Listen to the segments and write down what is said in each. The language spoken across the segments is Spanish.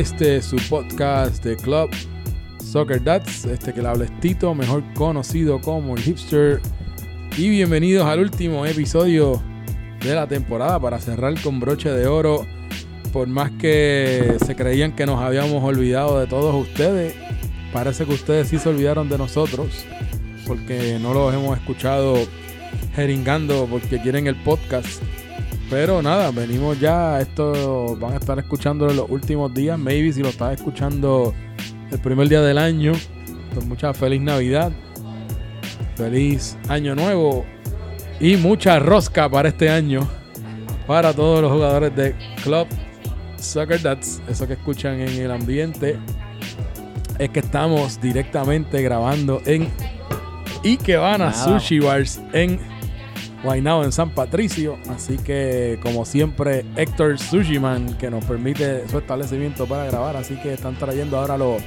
Este su podcast de Club Soccer Dads, este que le habla es Tito, mejor conocido como el hipster. Y bienvenidos al último episodio de la temporada para cerrar con broche de oro. Por más que se creían que nos habíamos olvidado de todos ustedes, parece que ustedes sí se olvidaron de nosotros, porque no los hemos escuchado jeringando porque quieren el podcast. Pero nada, venimos ya. Esto van a estar escuchando en los últimos días. Maybe si lo estás escuchando el primer día del año. Pues mucha feliz Navidad. Feliz Año Nuevo. Y mucha rosca para este año. Para todos los jugadores de Club Soccer Dads. Eso que escuchan en el ambiente. Es que estamos directamente grabando en Ikebana Sushi Bars en Guaynabo en San Patricio. Así que, como siempre, Héctor Sushiman, que nos permite su establecimiento para grabar. Así que están trayendo ahora los,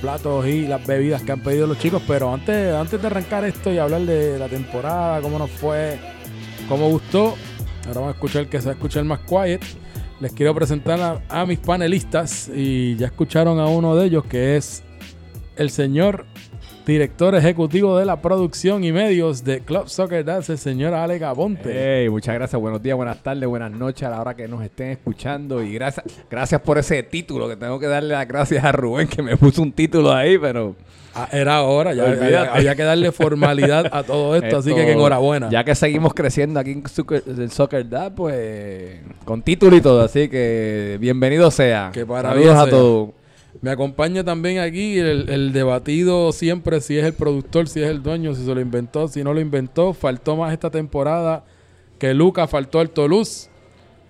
platos y las bebidas que han pedido los chicos. Pero antes, antes de arrancar esto y hablar de la temporada, cómo nos fue, cómo gustó, ahora vamos a escuchar que se va a escuchar más quiet. Les quiero presentar a mis panelistas y ya escucharon a uno de ellos que es el señor director ejecutivo de la producción y medios de Club Soccer Dance, el señor Ale Gabonte. Hey, muchas gracias, buenos días, buenas tardes, buenas noches a la hora que nos estén escuchando y gracias, gracias por ese título que tengo que darle las gracias a Rubén que me puso un título ahí, pero Ah, era ya, ya- había que darle formalidad a todo esto, así que, que enhorabuena. Ya que seguimos creciendo aquí en Soccer, el Soccer Dad, pues con título y todo, así que bienvenido sea. Que para Saludos a todos. Me acompaña también aquí el, debatido siempre si es el productor, si es el dueño, si se lo inventó, si no lo inventó. Faltó más esta temporada que Lucas, faltó el Toulouse.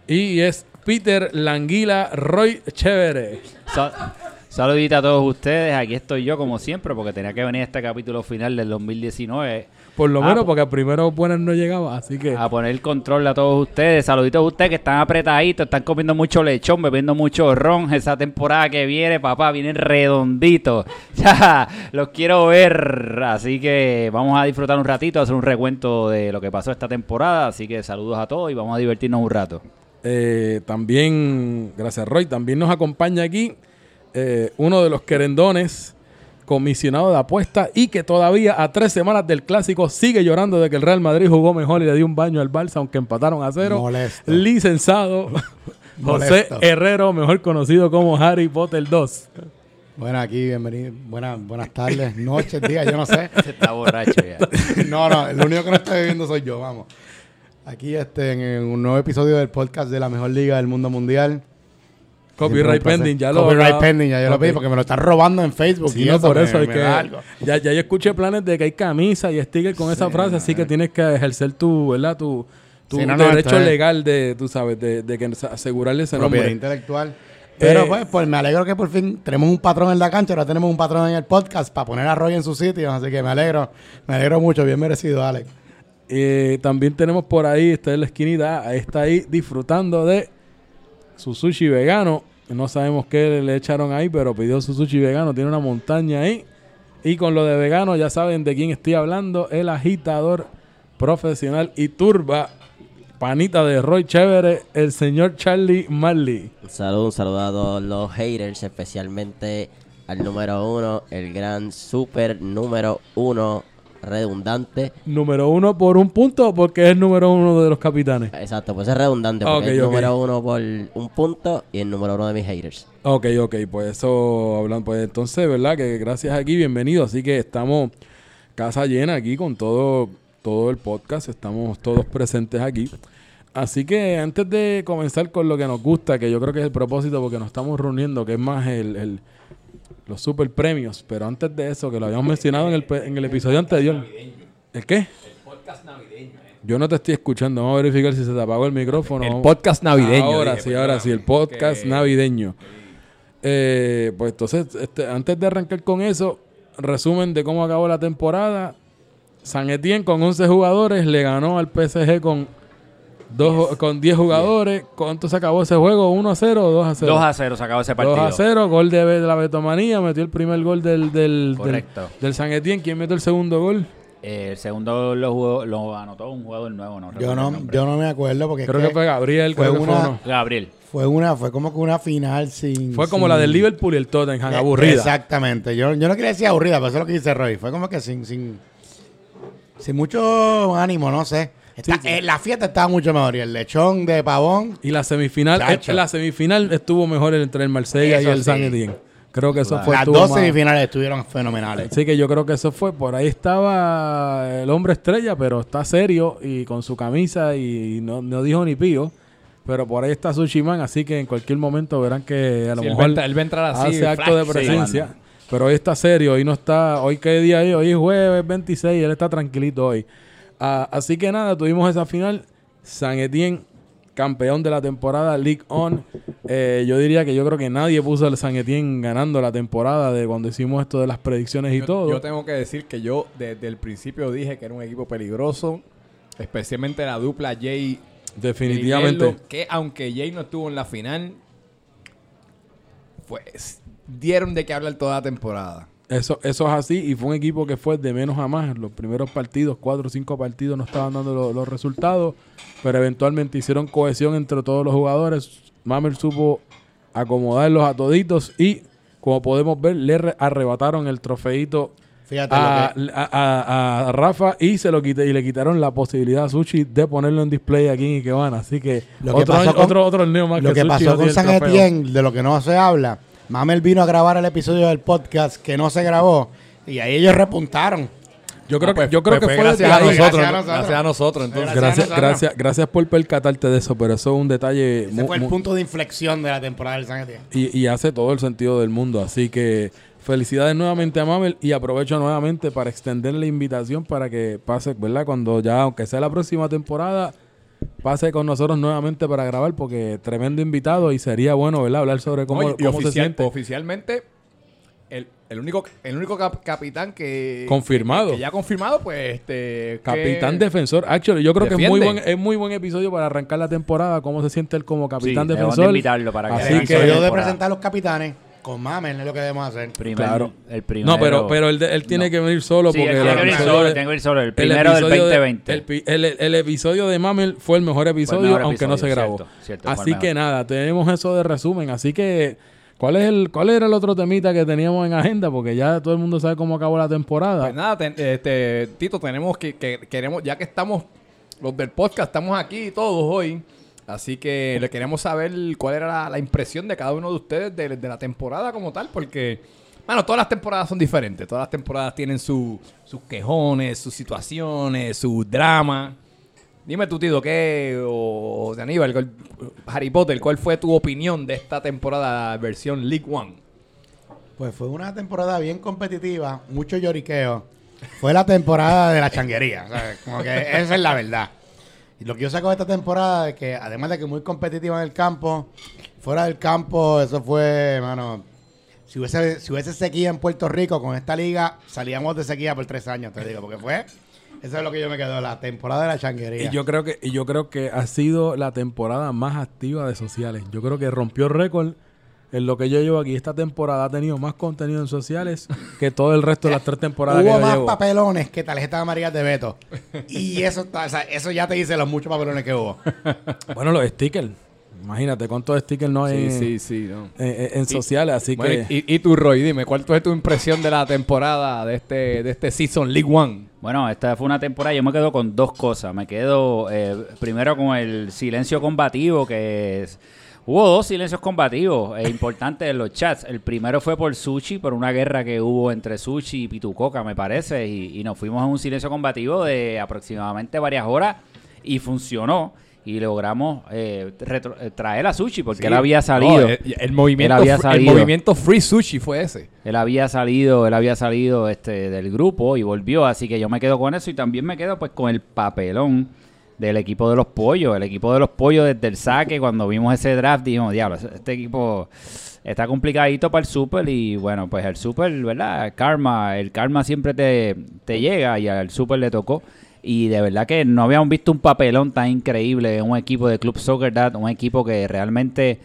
Y es Peter Languila Roy Chévere. Sa- Saludita a todos ustedes, aquí estoy yo como siempre porque tenía que venir este capítulo final del 2019 Por lo Ah, menos po- porque primero buenas no llegaba, así que... a poner el control a todos ustedes. Saluditos a ustedes que están apretaditos, están comiendo mucho lechón, bebiendo mucho ron. Esa temporada que viene, papá, vienen redonditos. Ya, los quiero ver. Así que vamos a disfrutar un ratito, hacer un recuento de lo que pasó esta temporada. Así que saludos a todos y vamos a divertirnos un rato. Eh, también, gracias Roy, también nos acompaña aquí eh, uno de los querendones, comisionado de apuestas y que todavía a tres semanas del clásico sigue llorando de que el Real Madrid jugó mejor y le dio un baño al Barça, aunque empataron a cero. Molesto. Licenciado José Molesto. Herrero, mejor conocido como Harry Potter 2. Bueno, aquí, bienvenido. Buenas, buenas tardes, noches, días, yo no sé. Se está borracho ya. No, no, el único que no está bebiendo soy yo, vamos. Aquí este, en un nuevo episodio del podcast de la mejor liga del mundo mundial. Copyright pending, ya lo Copyright pending, ya yo Ok. lo pedí porque me lo están robando en Facebook. Sí, y no, eso por me- eso hay me que. da algo. Ya, ya yo escuché planes de que hay camisa y sticker con esa frase, así que tienes que ejercer tu, ¿verdad? Tu, tu Sí, no, no, derecho es- legal de, tú sabes, de, de que asegurarle ese Propiedad nombre. intelectual. Pero Eh, pues, pues me alegro que por fin tenemos un patrón en la cancha, ahora tenemos un patrón en el podcast para poner a Roy en su sitio, así que me alegro, me alegro mucho, bien merecido, Alex. Eh, también tenemos por ahí, está en la esquinita, está ahí disfrutando de su sushi vegano. No sabemos qué le echaron ahí, pero pidió su sushi vegano. Tiene una montaña ahí. Y con lo de vegano, ya saben de quién estoy hablando. El agitador profesional y turba, panita de Roy Chévere, el señor Charlie Marley. Un saludo, un saludo a los haters, especialmente al número uno, el gran super número uno redundante. Número uno por un punto, porque es el número uno de los capitanes. Exacto, pues es redundante porque es el ok. número uno por un punto y el número uno de mis haters. Ok, ok, pues eso hablan, pues entonces, ¿verdad? Que gracias aquí, bienvenido. Así que estamos casa llena aquí con todo, todo el podcast, estamos todos presentes aquí. Así que antes de comenzar con lo que nos gusta, que yo creo que es el propósito porque nos estamos reuniendo, que es más el, el- los super premios, pero antes de eso, que lo habíamos mencionado en el, en el episodio anterior. ¿El qué? Yo no te estoy escuchando, vamos a verificar si se te apagó el micrófono. El podcast navideño. Ahora dije, sí, ahora sí, el podcast que- navideño. Eh, pues entonces, este, antes de arrancar con eso, resumen de cómo acabó la temporada. San Etienne con 11 jugadores le ganó al PSG con dos, con 10 jugadores. ¿Cuánto se acabó ese juego? ¿1 a 0 o 2 a 0? 2 a 0 se acabó ese 2 partido. a 0, gol de, de la Betomanía, metió el primer gol del, del, del, Correcto. del San Etienne. ¿Quién metió el segundo gol? Eh, el segundo lo, jugó- lo anotó un jugador nuevo, no Yo no, yo no me acuerdo porque es Creo que fue Gabriel, fue creo que fue una- uno. Gabriel. Fue una, fue como que una final sin. Fue como sin- la del Liverpool y el Tottenham, Eh, aburrida. Exactamente. Yo, yo no quería decir aburrida, pero eso es lo que dice Roy. Fue como que sin, sin, sin mucho ánimo, no sé. Está- eh, la fiesta estaba mucho mejor. Y el lechón de pavón. Y la semifinal, eh, la semifinal estuvo mejor entre el Marsella Eso y el sí. San Etienne. Creo que eso fue las dos más- semifinales estuvieron fenomenales. Así que yo creo que eso fue. Por ahí estaba el hombre estrella, pero está serio y con su camisa y no, no dijo ni pío. Pero por ahí está Sushiman, así que en cualquier momento verán que a lo Sí, él, mejor va a entrar, él va a entrar así. hace acto de presencia. sí. pero hoy está serio, hoy no está. Hoy qué día es, hoy es jueves 26, él está tranquilito hoy. Ah, así que nada, tuvimos esa final. San Etienne, campeón de la temporada, League On. Eh, yo diría que yo creo que nadie puso al San Etienne ganando la temporada de cuando hicimos esto de las predicciones y Yo- todo. Yo tengo que decir que yo desde el principio dije que era un equipo peligroso, especialmente la dupla Jay. Definitivamente. Que aunque Jay no estuvo en la final, pues dieron de qué hablar toda la temporada. Eso, eso es así y fue un equipo que fue de menos a más. Los primeros partidos, cuatro o cinco partidos, no estaban dando lo- los resultados, pero eventualmente hicieron cohesión entre todos los jugadores. Mamer supo acomodarlos a toditos y, como podemos ver, le re- arrebataron el trofeito Fíjate a, lo que. a- a- a Rafa y se lo quité, y le quitaron la posibilidad a Sushi de ponerlo en display aquí en Ikebana. Así que, Lo que otro, pasó año- con- otro, otro torneo más Lo que Sushi pasó no con San. Etienne, de lo que no se habla, Mamel vino a grabar el episodio del podcast que no se grabó y ahí ellos repuntaron. Yo creo Ah, pues- que, yo creo pues que fue gracias a nosotros. Gracias a ¿no? nosotros. Gracias a nosotros, entonces. Gracias. Gracias, nosotros. gracias, gracias por percatarte de eso, pero eso es un detalle Ese fue el punto de inflexión de la temporada del San Etienne. y, y hace todo el sentido del mundo. Así que felicidades nuevamente a Mabel y aprovecho nuevamente para extender la invitación para que pase, ¿verdad? Cuando ya, aunque sea la próxima temporada, pase con nosotros nuevamente para grabar porque tremendo invitado y sería bueno, ¿verdad? Hablar sobre cómo, No, y cómo se siente. oficialmente, el, el único, el único cap- capitán que. Confirmado. Que, que ya confirmado, pues. Este, Capitán que- defensor. Actually, yo creo que es muy, buen, es muy buen episodio para arrancar la temporada. Cómo se siente él como capitán Sí, defensor. de invitarlo para que Así que- episodio de presentar a los capitanes con Mamel es lo que debemos hacer. Primer- Claro. El primero. No, pero, pero él, de- él tiene No. que venir solo Sí, porque tiene que venir episodio solo, que. El el primero del episodio de- 2020. el, pi- el- el episodio de Mamel fue el mejor episodio, mejor aunque no se grabó. cierto, cierto, Así que nada, tenemos eso de resumen. Así que, ¿cuál es el cuál era el otro temita que teníamos en agenda? Porque ya todo el mundo sabe cómo acabó la temporada. Pues nada, ten- este, Tito, tenemos que, que queremos, ya que estamos, los del podcast, estamos aquí todos hoy. Así que le queremos saber cuál era la, impresión de cada uno de ustedes de, la temporada como tal, porque, bueno, todas las temporadas son diferentes. Todas las temporadas tienen su- sus quejones, sus situaciones, su drama. Dime tú, Tito, ¿qué, o, de Aníbal, Harry Potter, cuál fue tu opinión de esta temporada versión League One? Pues fue una temporada bien competitiva, mucho lloriqueo. Fue la temporada de la changuería, ¿sabes? Como que esa es la verdad. Lo que yo saco de esta temporada es que, además de que muy competitiva en el campo, fuera del campo, eso fue, mano. Si hubiese, si hubiese sequía en Puerto Rico con esta liga, salíamos de sequía por tres años, te digo, porque fue. Eso es lo que yo me quedo, la temporada de la changuería. Y yo creo que y yo creo que ha sido la temporada más activa de sociales. Yo creo que rompió récord en lo que yo llevo aquí. Esta temporada ha tenido más contenido en sociales que todo el resto de las tres temporadas que Hubo yo más llevo. papelones que tarjetas amarillas de Beto. Y eso, está, o sea, eso ya te dice los muchos papelones que hubo. Bueno, los stickers. Imagínate cuántos stickers no hay en, sí, no. en- en sociales. Así Bueno, que y, y tú, Roy, dime, ¿cuál fue tu impresión de la temporada de este, de este Season League One? Bueno, esta fue una temporada, yo me quedo con dos cosas. Me quedo eh, primero con el silencio combativo, que es... Hubo dos silencios combativos eh, importantes en los chats. El primero fue por Sushi, por una guerra que hubo entre Sushi y Pitucoca, me parece, y, y nos fuimos a un silencio combativo de aproximadamente varias horas y funcionó. Y logramos eh, retro- eh, traer a Sushi porque él había salido. No, el, el movimiento, Él había fr- el salido. movimiento Free Sushi fue ese. Él había salido, él había salido este del grupo y volvió, así que yo me quedo con eso y también me quedo pues con el papelón del equipo de los pollos, el equipo de los pollos desde el saque cuando vimos ese draft dijimos, diablo, este equipo está complicadito para el super y bueno, pues el super, ¿verdad? Karma, el karma siempre te, te llega y al super le tocó. Y de verdad que no habíamos visto un papelón tan increíble en un equipo de Club Soccer un equipo que realmente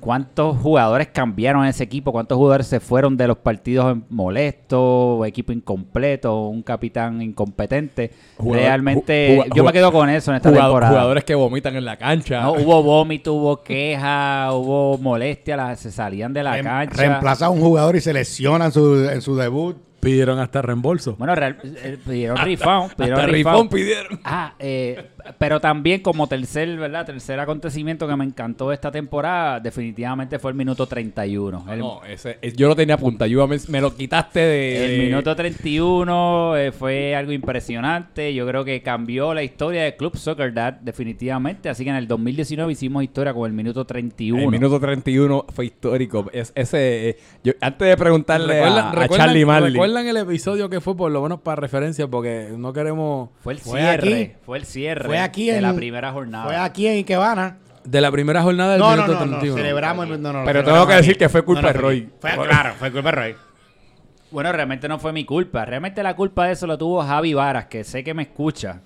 cuántos jugadores cambiaron ese equipo, cuántos jugadores se fueron de los partidos molestos, equipo incompleto, un capitán incompetente. Jugador- Realmente, yo me quedo con eso en esta temporada. Jugadores que vomitan en la cancha. No, hubo vómito, hubo queja, hubo molestia, la- se salían de la Rem- cancha. Reemplaza a un jugador y se lesiona en su, en su debut. Pidieron hasta reembolso. Bueno, real- eh, pidieron refund, pidieron Hasta refund. rifón pidieron. Ah, eh, pero también como tercer, ¿verdad? Tercer acontecimiento que me encantó de esta temporada, definitivamente fue el minuto 31. El, No, ese, es- yo lo tenía apuntado. Yo me, me lo quitaste de. el minuto 31 eh, fue algo impresionante. Yo creo que cambió la historia del Club Soccer Dad definitivamente. Así que en el 2019 hicimos historia con el minuto 31. El minuto 31 fue histórico. Es, ese, eh, yo, antes de preguntarle ¿Recuerdan, a, Charlie Marley. recuerdan el episodio que fue por lo menos para referencia? Porque no queremos... Fue el Fue cierre. aquí. Fue el cierre Fue aquí de en- la primera jornada. Fue aquí en Ikebana. De la primera jornada del No, no, minuto no, no, 31. celebramos. el- no, no, Pero tengo que aquí. decir que fue culpa No, no, de Roy. Fue, claro, fue culpa de Roy. Bueno, realmente no fue mi culpa. Realmente la culpa de eso lo tuvo Javi Varas, que sé que me escucha.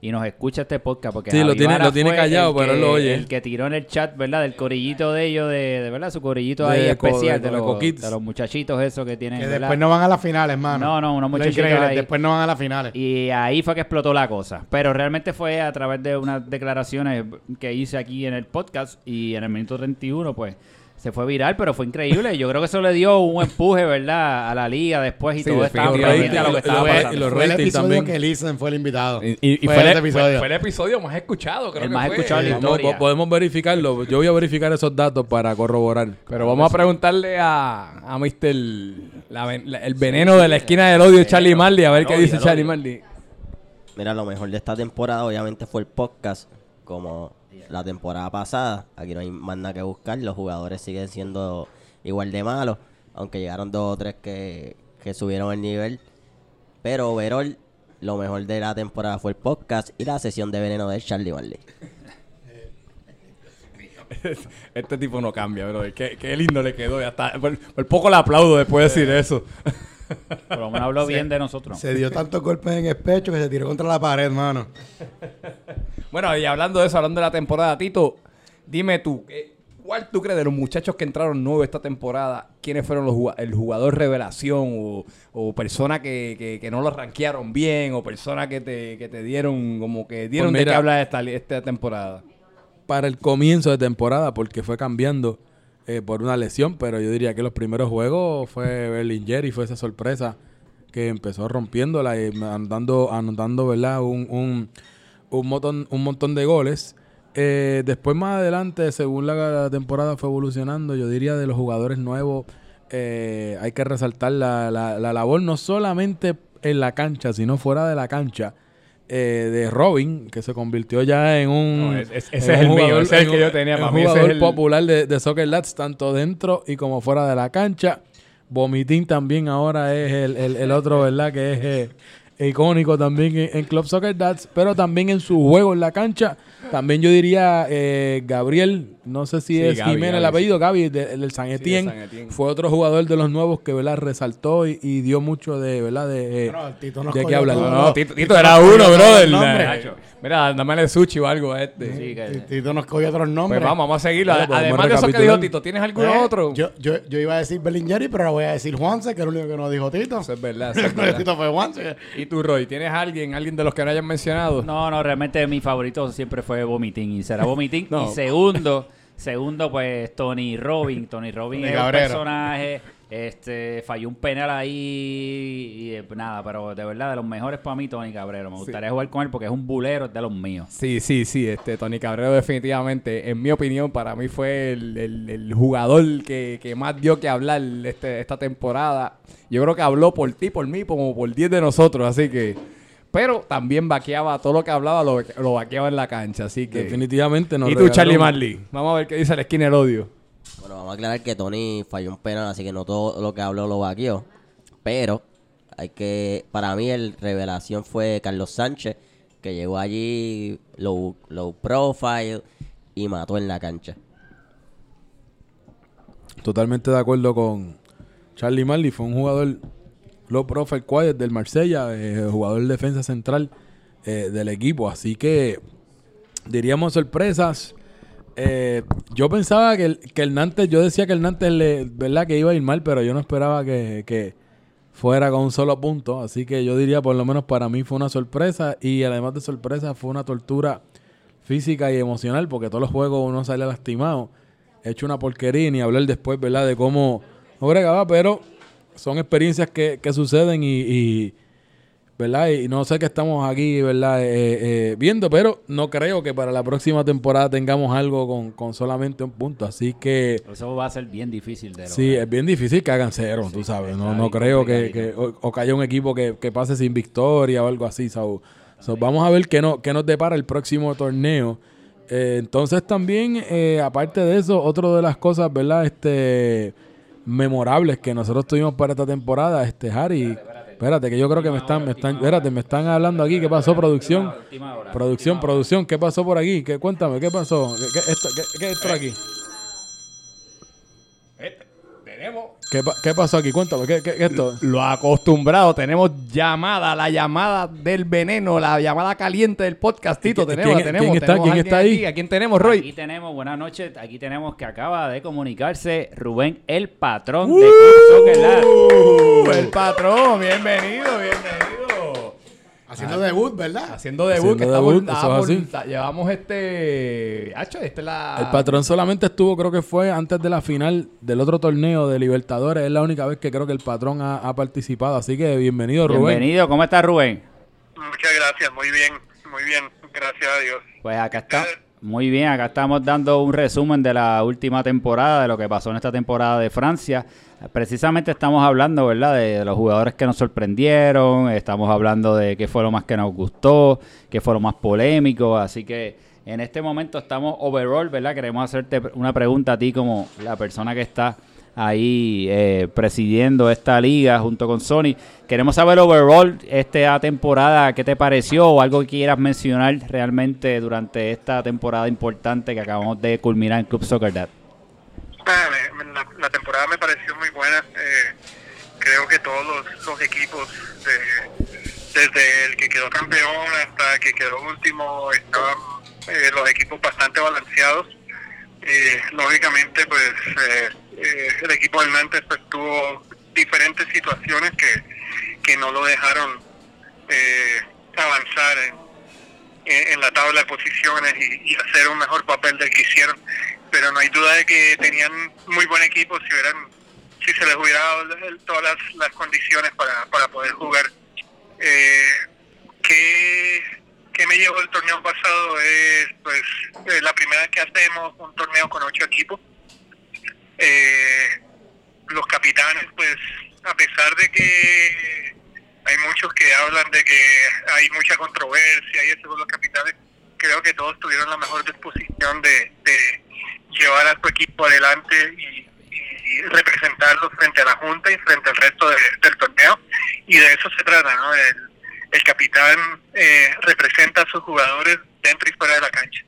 Y nos escucha este podcast porque Sí, lo tiene- lo tiene fue callado, el pero que- él lo oye. El que tiró en el chat, ¿verdad? Del corillito de ellos, de, de verdad, su corillito De ahí especial, de- de, de los, de los muchachitos esos que tienen, Que ¿verdad? después no van a las finales, hermano. No, no, unos muchachitos increíble, ahí. Después no van a las finales. Y ahí fue que explotó la cosa. Pero realmente fue a través de unas declaraciones que hice aquí en el podcast y en el minuto 31, pues se fue viral, pero fue increíble. Yo creo que eso le dio un empuje, ¿verdad? A la liga después y Sí, todo estaba pendiente a lo que Lo- estaba lo- pasando. los fue el ratings episodio también. que Listen fue el invitado. Y, y- y Fue fue, el, fue- episodio. fue el episodio más escuchado, creo El que más fue. escuchado de la historia. podemos verificarlo. Yo voy a verificar esos datos para corroborar. Pero vamos a preguntarle a, a Mr. la ven- la- el veneno de la esquina del odio, Charlie Marley, a ver El qué dice el Charlie. Marley. Mira, lo mejor de esta temporada obviamente fue el podcast, como la temporada pasada. Aquí no hay más nada que buscar, los jugadores siguen siendo igual de malos, aunque llegaron dos o tres que, que subieron el nivel. Pero overall, lo mejor de la temporada fue el podcast y la sesión de veneno de Charlie Marley. Este tipo no cambia, bro. Qué, qué lindo le quedó. Ya está. Por, por poco le aplaudo después de decir eso. Por lo menos habló bien de nosotros. Se dio tantos golpes en el pecho que se tiró contra la pared, hermano. Bueno, y hablando de eso, hablando de la temporada, Tito, dime tú, eh, ¿cuál tú crees de los muchachos que entraron nuevos esta temporada? ¿Quiénes fueron los el jugador revelación o, o persona que, que- que no lo rankearon bien o persona que te, que te dieron como que dieron Pues de qué hablar esta, esta temporada? Para el comienzo de temporada, porque fue cambiando eh, por una lesión, pero yo diría que los primeros juegos fue Berlinger y fue esa sorpresa que empezó rompiéndola y andando, anotando ¿verdad? Un, un, un, montón, un montón de goles. Eh, después más adelante, según la temporada fue evolucionando, yo diría de los jugadores nuevos, eh, hay que resaltar la, la, la labor no solamente en la cancha, sino fuera de la cancha. Eh, de Robin, que se convirtió ya en un... No, es- es- en ese un es el mío, jugador- ese es el en que yo tenía, en para mí ese es jugador el- popular de, de Soccer Lats, tanto dentro y como fuera de la cancha. Vomitín también ahora es el, el- el otro, ¿verdad? Que es eh, icónico también en, en Club Soccer Dats, pero también en su juego en la cancha. También yo diría eh, Gabriel, no sé si Sí, es Gaby, Jiménez el apellido, Gaby, de- el del San Sí, de Etienne. San Etienne. Fue otro jugador de los nuevos que, ¿verdad? Resaltó y, y dio mucho de, ¿verdad? De, eh, Bueno, Tito de qué hablar. No, no, Tito, Tito Tito era uno, brother. Mira, dámele sushi o algo a este. Sí, que- Tito nos cogió otros nombres. Pues vamos, vamos a seguirlo. Pues Además de eso que dijo Tito, ¿tienes alguno Eh, otro? Yo, yo, yo iba a decir Berlingeri, pero ahora voy a decir Juanse, que es el único que no dijo Tito. Eso es verdad, eso es verdad. Tito fue Juanse. ¿Y tú, Roy? ¿Tienes alguien, alguien de los que no hayan mencionado? No, no, realmente mi favorito siempre fue Vomiting y será Vomiting. No. Y segundo, segundo pues Tony Robin. Tony Robin Tony es un personaje, este, falló un penal ahí y eh, nada, pero de verdad de los mejores para mí Tony Cabrero. Me gustaría jugar con él porque es un bulero es de los míos. Sí, sí, sí. Este, Tony Cabrero definitivamente, en mi opinión, para mí fue el, el- el jugador que, que más dio que hablar este, esta temporada. Yo creo que habló por ti, por mí, como por 10 de nosotros, así que... Pero también vaqueaba, todo lo que hablaba lo, lo vaqueaba en la cancha, así que... definitivamente nos ¿Y tú, Charlie Marley? Vamos a ver qué dice la esquina del odio. Bueno, vamos a aclarar que Tony falló un penal, así que no todo lo que habló lo vaqueó. Pero hay que, para mí el revelación fue Carlos Sánchez, que llegó allí low, low profile y mató en la cancha. Totalmente de acuerdo con Charlie Marley. Fue un jugador low profile quiet del Marsella, eh, jugador de defensa central eh, del equipo. Así que diríamos sorpresas. Eh, yo pensaba que el, que el Nantes, yo decía que el Nantes, le, ¿verdad? Que iba a ir mal, pero yo no esperaba que, que fuera con un solo punto. Así que yo diría, por lo menos para mí fue una sorpresa. Y además de sorpresa, fue una tortura física y emocional, porque todos los juegos uno sale lastimado, hecho una porquería y ni hablar después, ¿verdad? De cómo no pero son experiencias que, que suceden y, ¿verdad? Y no sé qué estamos aquí, ¿verdad? Eh, eh, viendo, pero no creo que para la próxima temporada tengamos algo con, con solamente un punto. Así que Eso va a ser bien difícil de sí, es bien difícil que hagan cero, tú sabes. No, no creo que, que- o, o que haya un equipo que, que pase sin victoria o algo así. So, so, vamos a ver qué, no, qué nos depara el próximo torneo. Eh, entonces también, eh, aparte de eso, otra de las cosas, ¿verdad? Este memorables que nosotros tuvimos para esta temporada, este Harry. Espérate, que yo creo que me están, me están, espérate, me están hablando aquí. ¿Qué pasó, producción? Producción, producción, ¿qué pasó por aquí? ¿Qué, cuéntame, ¿qué pasó? ¿Qué, qué, esto, qué- qué es esto aquí? Este, tenemos ¿Qué, qué pasó aquí? Cuéntame, ¿qué, qué, qué es esto? lo acostumbrado. Tenemos llamada, la llamada del veneno, la llamada caliente del podcastito. ¿Quién- Tenemos, quién- tenemos. quién está- tenemos quién está ahí? aquí. ¿A quién tenemos, Aquí Roy? tenemos, buenas noches, aquí tenemos que acaba de comunicarse Rubén, el patrón ¡Uh! de Club Soccer Lab. Uh, patrón, bienvenido, bienvenido. Haciendo debut, ¿verdad? Haciendo debut, Haciendo que estamos, debut, eso es estamos- así. ta- llevamos este. Hacho, este es la. El patrón solamente estuvo, creo que fue antes de la final del otro torneo de Libertadores. Es la única vez que creo que el patrón ha, ha participado. Así que bienvenido, Rubén. Bienvenido, ¿cómo está Rubén? Muchas gracias, muy bien, muy bien, gracias a Dios. Pues acá está. Muy bien, acá estamos dando un resumen de la última temporada, de lo que pasó en esta temporada de Francia. Precisamente estamos hablando, ¿verdad?, de, los jugadores que nos sorprendieron, estamos hablando de qué fue lo más que nos gustó, qué fue lo más polémico, así que en este momento estamos overall, ¿verdad? Queremos hacerte una pregunta a ti como la persona que está ahí eh, presidiendo esta liga junto con Sony. Queremos saber overall esta temporada, ¿qué te pareció o algo que quieras mencionar realmente durante esta temporada importante que acabamos de culminar en Club Soccer Dad? La, temporada me pareció muy buena. eh, creo que todos los, equipos, de- desde el que quedó campeón hasta el que quedó último, estaban eh, los equipos bastante balanceados. Eh, lógicamente, pues eh, eh, el equipo del Nantes pues, tuvo diferentes situaciones que, que no lo dejaron eh, avanzar en, en la tabla de posiciones y, y hacer un mejor papel del que hicieron. Pero no hay duda de que tenían muy buen equipo si hubieran si se les hubiera dado todas las, las condiciones para, para poder jugar. Eh, ¿qué, qué me llevó el torneo pasado? Es pues la primera vez que hacemos un torneo con ocho equipos. Eh, los capitanes, pues, a pesar de que hay muchos que hablan de que hay mucha controversia y eso con los capitanes, creo que todos tuvieron la mejor disposición de, de llevar a su equipo adelante y, y representarlo frente a la Junta y frente al resto de- del torneo. Y de eso se trata, ¿no? El, el capitán eh, representa a sus jugadores dentro y fuera de la cancha.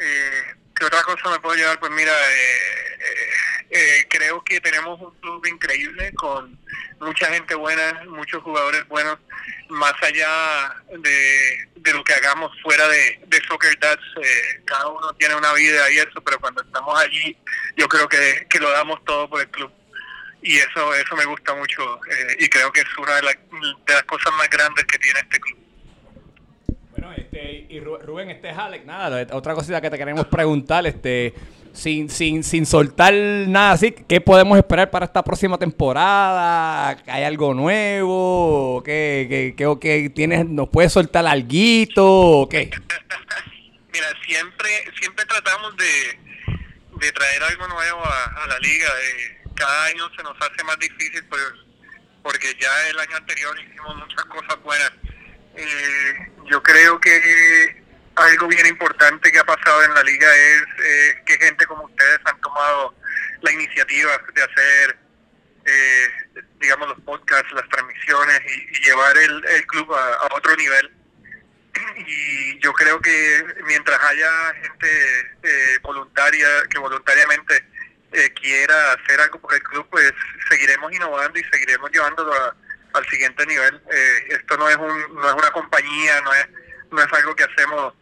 Eh, ¿Qué otra cosa me puedo llevar? Pues mira, eh, eh, creo que tenemos un club increíble con mucha gente buena, muchos jugadores buenos, más allá de, de lo que hagamos fuera de, de Soccer Dads, eh, cada uno tiene una vida y eso, pero cuando estamos allí yo creo que, que lo damos todo por el club y eso eso me gusta mucho eh, y creo que es una de, la- de las cosas más grandes que tiene este club. Bueno, este, y Ru- Rubén, este es Alex, nada, otra cosita que te queremos preguntar, este, sin, sin, sin soltar nada así, ¿qué podemos esperar para esta próxima temporada? ¿Hay algo nuevo? ¿Qué, qué, qué, tienes, nos puedes soltar alguito qué? Mira, siempre siempre tratamos de, de traer algo nuevo a, la liga. eh, cada año se nos hace más difícil pues, porque ya el año anterior hicimos muchas cosas buenas. Eh, yo creo que algo bien importante que ha pasado en la liga es eh, que gente como ustedes han tomado la iniciativa de hacer, eh, digamos, los podcasts, las transmisiones y, llevar el, el club a, a otro nivel y yo creo que mientras haya gente eh, voluntaria que voluntariamente eh, quiera hacer algo por el club, pues seguiremos innovando y seguiremos llevándolo a- al siguiente nivel. Eh, esto no es un, no es una compañía, no es no es algo que hacemos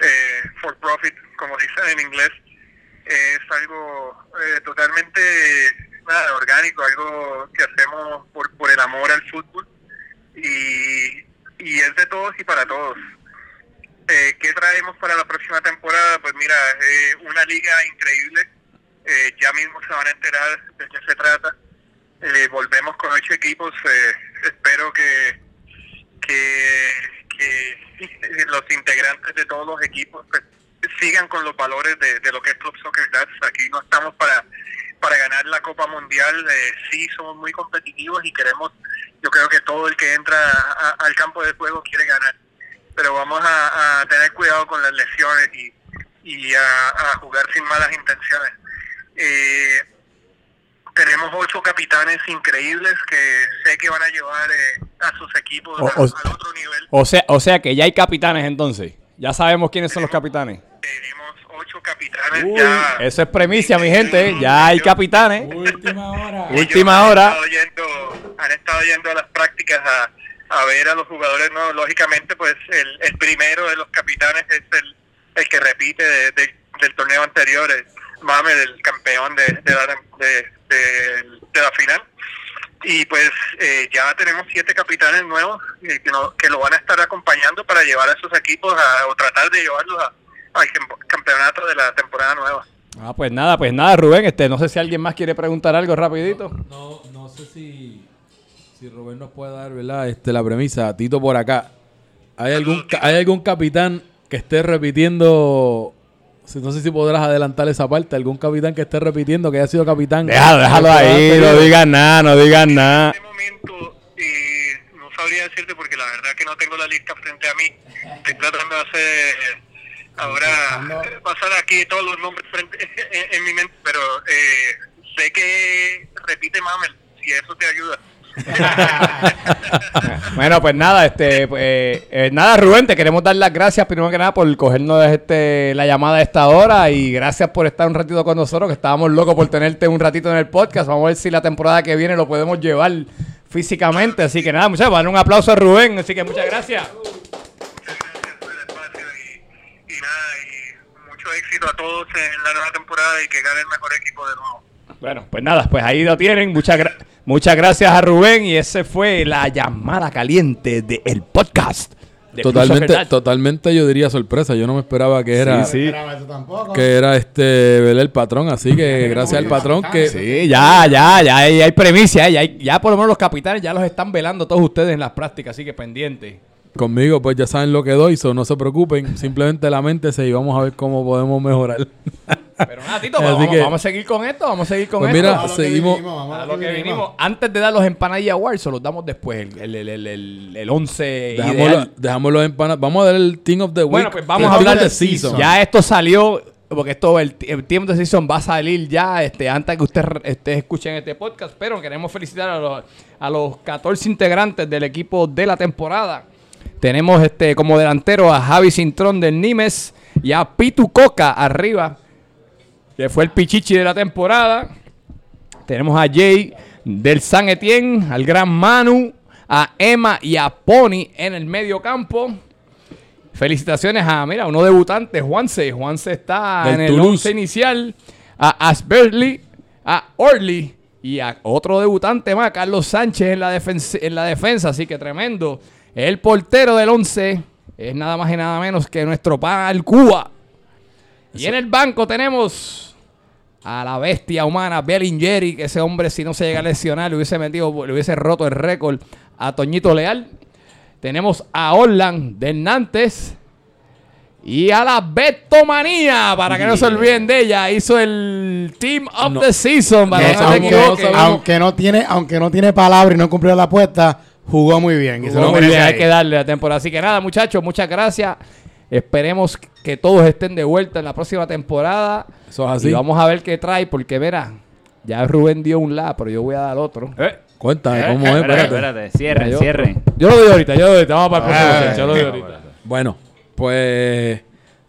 eh, for profit, como dicen en inglés. es algo eh, totalmente nada, orgánico, algo que hacemos por, por el amor al fútbol y, y es de todos y para todos. Eh, ¿Qué traemos para la próxima temporada? Pues mira, eh, una liga increíble. Eh, ya mismo se van a enterar de qué se trata. Volvemos con ocho equipos. espero que, que, que los integrantes de todos los equipos pues, sigan con los valores de, lo que es Club Soccer Dads. Aquí no estamos para, para ganar la Copa Mundial. Eh, sí, somos muy competitivos y queremos, yo creo que todo el que entra a- al campo de juego quiere ganar pero vamos a, tener cuidado con las lesiones y, y a jugar sin malas intenciones. Eh, tenemos ocho capitanes increíbles que sé que van a llevar eh, a sus equipos O- a- o- al otro nivel. O sea, o sea que ya hay capitanes entonces. Ya sabemos quiénes son los capitanes. Tenemos ocho capitanes Uy, ya. eso es premicia, mi gente. Ya hay capitanes. Última hora. Última han hora. estado yendo- han estado yendo a las prácticas a, a ver a los jugadores nuevos. Lógicamente, pues el, el primero de los capitanes es el, el que repite de- de- del torneo anterior, el Mame, del campeón de, de, la, de- de- de la final. Y pues eh, ya tenemos siete capitanes nuevos eh, que, no- que lo van a estar acompañando para llevar a esos equipos a- o tratar de llevarlos a- al cam- campeonato de la temporada nueva. Ah, pues nada, pues nada, Rubén. Este, no sé si alguien más quiere preguntar algo rapidito. No, no sé si, si Rubén nos puede dar, ¿verdad? Este, la premisa, Tito por acá. ¿Hay algún, ¿Hay algún capitán que esté repitiendo? No sé si podrás adelantar esa parte. ¿Algún capitán que esté repitiendo que haya sido capitán? Déjalo, déjalo ahí. No digas nada, no digas nada. En este momento eh, no sabría decirte porque la verdad que no tengo la lista frente a mí. Estoy tratando de hacer ahora eh, pasar aquí todos los nombres frente, en, en mi mente, pero eh, sé que repite Mamel, si eso te ayuda. Bueno, pues nada, este, pues, eh, nada, Rubén, te queremos dar las gracias primero que nada por cogernos este, la llamada a esta hora y gracias por estar un ratito con nosotros, que estábamos locos por tenerte un ratito en el podcast. Vamos a ver si la temporada que viene lo podemos llevar físicamente. Así que nada, muchachos, van un aplauso a Rubén, así que muchas gracias. Muchas gracias por el espacio y, y nada, y mucho éxito a todos en la nueva temporada y que gane el mejor equipo de nuevo. Bueno, pues nada, pues ahí lo tienen. Muchas, gra- muchas gracias a Rubén y ese fue la llamada caliente del podcast. de Soccer Totalmente, totalmente yo diría sorpresa. Yo no me esperaba que era, Sí, sí. Que era este Belé el patrón. Así que gracias al patrón que Sí, ya, ya, ya hay, hay premicia, ya, hay- ya por lo menos los capitanes ya los están velando todos ustedes en las prácticas, así que pendiente. conmigo pues ya saben lo que doy, so no se preocupen. Simplemente lamentense y vamos a ver cómo podemos mejorar. Pero nada, Tito, vamos, que- vamos a seguir con esto, vamos a seguir con Pues esto. mira, a lo que seguimos- vinimos, vamos a lo que vinimos. Antes de dar los empanadillas awards, se los damos después, el, el, el, el, el, el 11 Dejámoslo, ideal. dejámoslo empanados. Vamos a dar el Team of the Week. Bueno, pues vamos a hablar de Season. Ya esto salió, porque esto, el, el tiempo de season va a salir ya, este, antes que ustedes ustedes escuchen este podcast, pero queremos felicitar a los, a los 14 integrantes del equipo de la temporada. Tenemos este como delantero a Javi Cintrón del Nimes y a Pitu Coca arriba, que fue el pichichi de la temporada. Tenemos a Jay del San Etienne, al gran Manu, a Emma y a Pony en el medio campo. Felicitaciones a, mira, uno debutante, Juanse. Juanse está Del en el Toulouse. once inicial. A Asberly, a Orly y a otro debutante más, Carlos Sánchez en la, defensa, en la defensa. Así que tremendo. El portero del once es nada más y nada menos que nuestro pan Cuba. Y en el banco tenemos a la bestia humana Bellingeri, que ese hombre si no se llega a lesionar le hubiese metido, le hubiese roto el récord a Toñito Leal. Tenemos a Orlan de Nantes y a la Betomanía, para que no se olviden de ella, hizo el Team of No. the Season, para no se aunque, equivoquen. aunque no tiene, aunque no tiene palabra y no cumplió la apuesta, jugó muy bien. y se No, lo muy bien, hay que darle la temporada. Así que nada, muchachos, muchas gracias. Esperemos que todos estén de vuelta en la próxima temporada. Eso es así. Y vamos a ver qué trae, porque verá, ya Rubén dio un la, pero yo voy a dar otro. Cuéntame cómo es, Espérate, espérate. espérate. Cierren, Yo- cierren. Yo lo doy ahorita, yo lo doy ahorita. Vamos para el próximo. Ay, set, yo lo doy ahorita. Bueno, pues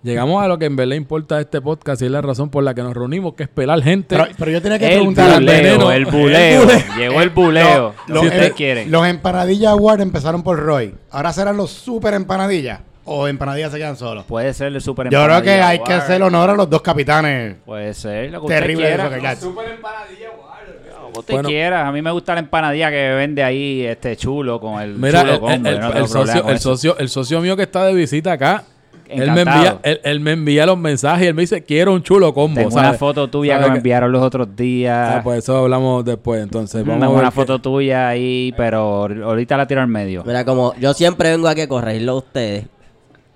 llegamos a lo que en verdad importa de este podcast y es la razón por la que nos reunimos, que es pelar gente. Pero, pero yo tenía que El preguntar al buleo, veneno. el buleo. El buleo. Llegó el buleo. Los, si eh, ustedes quieren. los empanadillas Award empezaron por Roy. Ahora serán los super empanadillas. O empanadillas se quedan solos? Puede ser el super Yo creo que empanadilla hay que hacer honor a los dos capitanes Puede ser, lo que usted quiera. Soccer Dads. Lo que usted Bueno. quiera. A mí me gusta la empanadilla que vende ahí este chulo con el Mira, chulo el, combo. el- no socio, con el, eso. socio, el socio mío que está de visita acá, él me, envía, él, él me envía los mensajes y él me dice, quiero un chulo combo. Tengo ¿sabes? una foto tuya ¿Sabes que me enviaron los otros días. Ah, pues eso hablamos después, entonces. Vamos Tengo a ver una foto tuya ahí, pero ahorita la tiro al medio. Mira, como yo siempre vengo aquí a corregirlo a ustedes,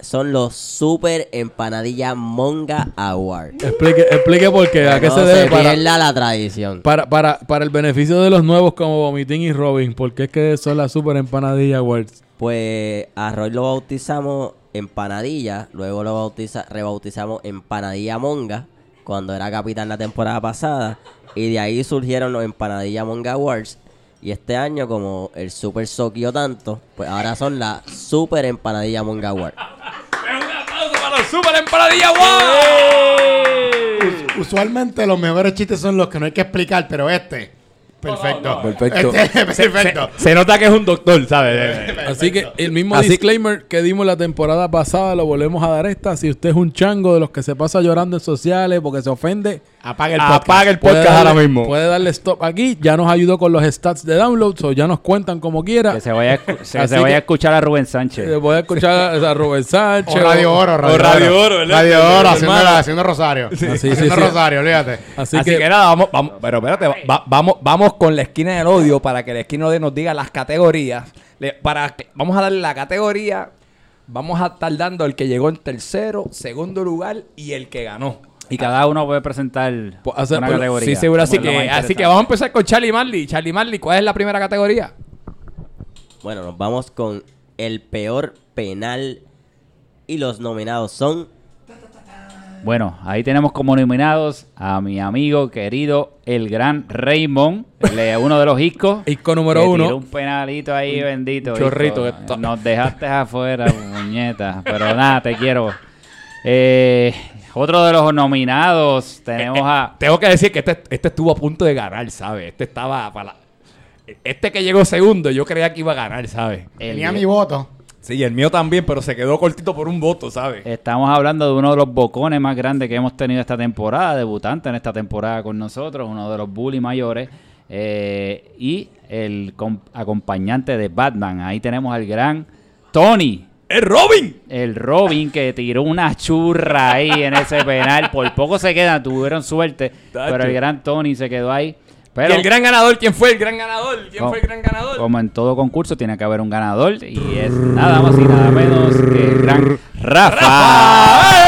son los Super Empanadilla Monga Award. Explique, explique por qué, a qué no se debe para, pierda la tradición. para, para, para el beneficio de los nuevos como Vomitín y Robin. ¿Por qué es que son las Super Empanadilla Awards? Pues a Roy lo bautizamos empanadilla, luego lo bautiza, rebautizamos empanadilla monga cuando era capitán la temporada pasada y de ahí surgieron los empanadilla monga awards y este año como el super soquio tanto, pues ahora son la super empanadilla monga award. ¡Super empanadilla, Usualmente los mejores chistes son los que no hay que explicar, pero este, perfecto. Perfecto. Este, perfecto. Se nota que es un doctor, ¿sabes? Así que el mismo Así- disclaimer que dimos la temporada pasada lo volvemos a dar esta. Si usted es un chango de los que se pasa llorando en sociales porque se ofende, Apaga el podcast. Apaga el ahora mismo. Puede darle stop aquí. Ya nos ayudó con los stats de downloads o ya nos cuentan como quiera. Que se vaya, a se, se vaya que- a escuchar a Rubén Sánchez. voy a escuchar a Rubén Sánchez. O Radio Oro, Radio, o Radio Oro, ¿verdad? Radio Oro, haciendo, haciendo Rosario. Así, sí, haciendo sí. Rosario, olvídate. Así, Así, que, que, nada, vamos, vamos, pero espérate, va- va- vamos, vamos con la esquina del odio para que la esquina del odio nos diga las categorías. Le- para vamos a darle la categoría, vamos a estar dando el que llegó en tercero, segundo lugar y el que ganó. Y cada uno puede presentar Pues una pues, categoría. Sí, seguro. Así que, así que vamos a empezar con Charlie Marley. Charlie Marley, ¿cuál es la primera categoría? Bueno, nos vamos con el peor penal y los nominados son Bueno, ahí tenemos como nominados a mi amigo querido, el gran Raymond, uno de los iscos. Isco número que uno. tiró un penalito ahí, bendito. chorrito Isco. Nos dejaste afuera, muñeta. Pero nada, te quiero. Eh, otro de los nominados tenemos a... Tengo que decir que este, este estuvo a punto de ganar, ¿sabes? Este estaba para la- Este que llegó segundo, yo creía que iba a ganar, ¿sabes? Tenía mi voto. Sí, el mío también, pero se quedó cortito por un voto, ¿sabes? Estamos hablando de uno de los bocones más grandes que hemos tenido esta temporada, debutante en esta temporada con nosotros, uno de los bully mayores, eh, y el com- acompañante de Batman. Ahí tenemos al gran Tony, ¡Es Robin! el Robin, que tiró una churra ahí en ese penal. Por poco se quedan, tuvieron suerte, Tacho. pero el gran Tony se quedó ahí. Pero ¿Y el gran ganador? ¿Quién fue el gran ganador? ¿Quién como- fue el gran ganador? Como en todo concurso, tiene que haber un ganador, y es nada más y nada menos que el gran Rafa.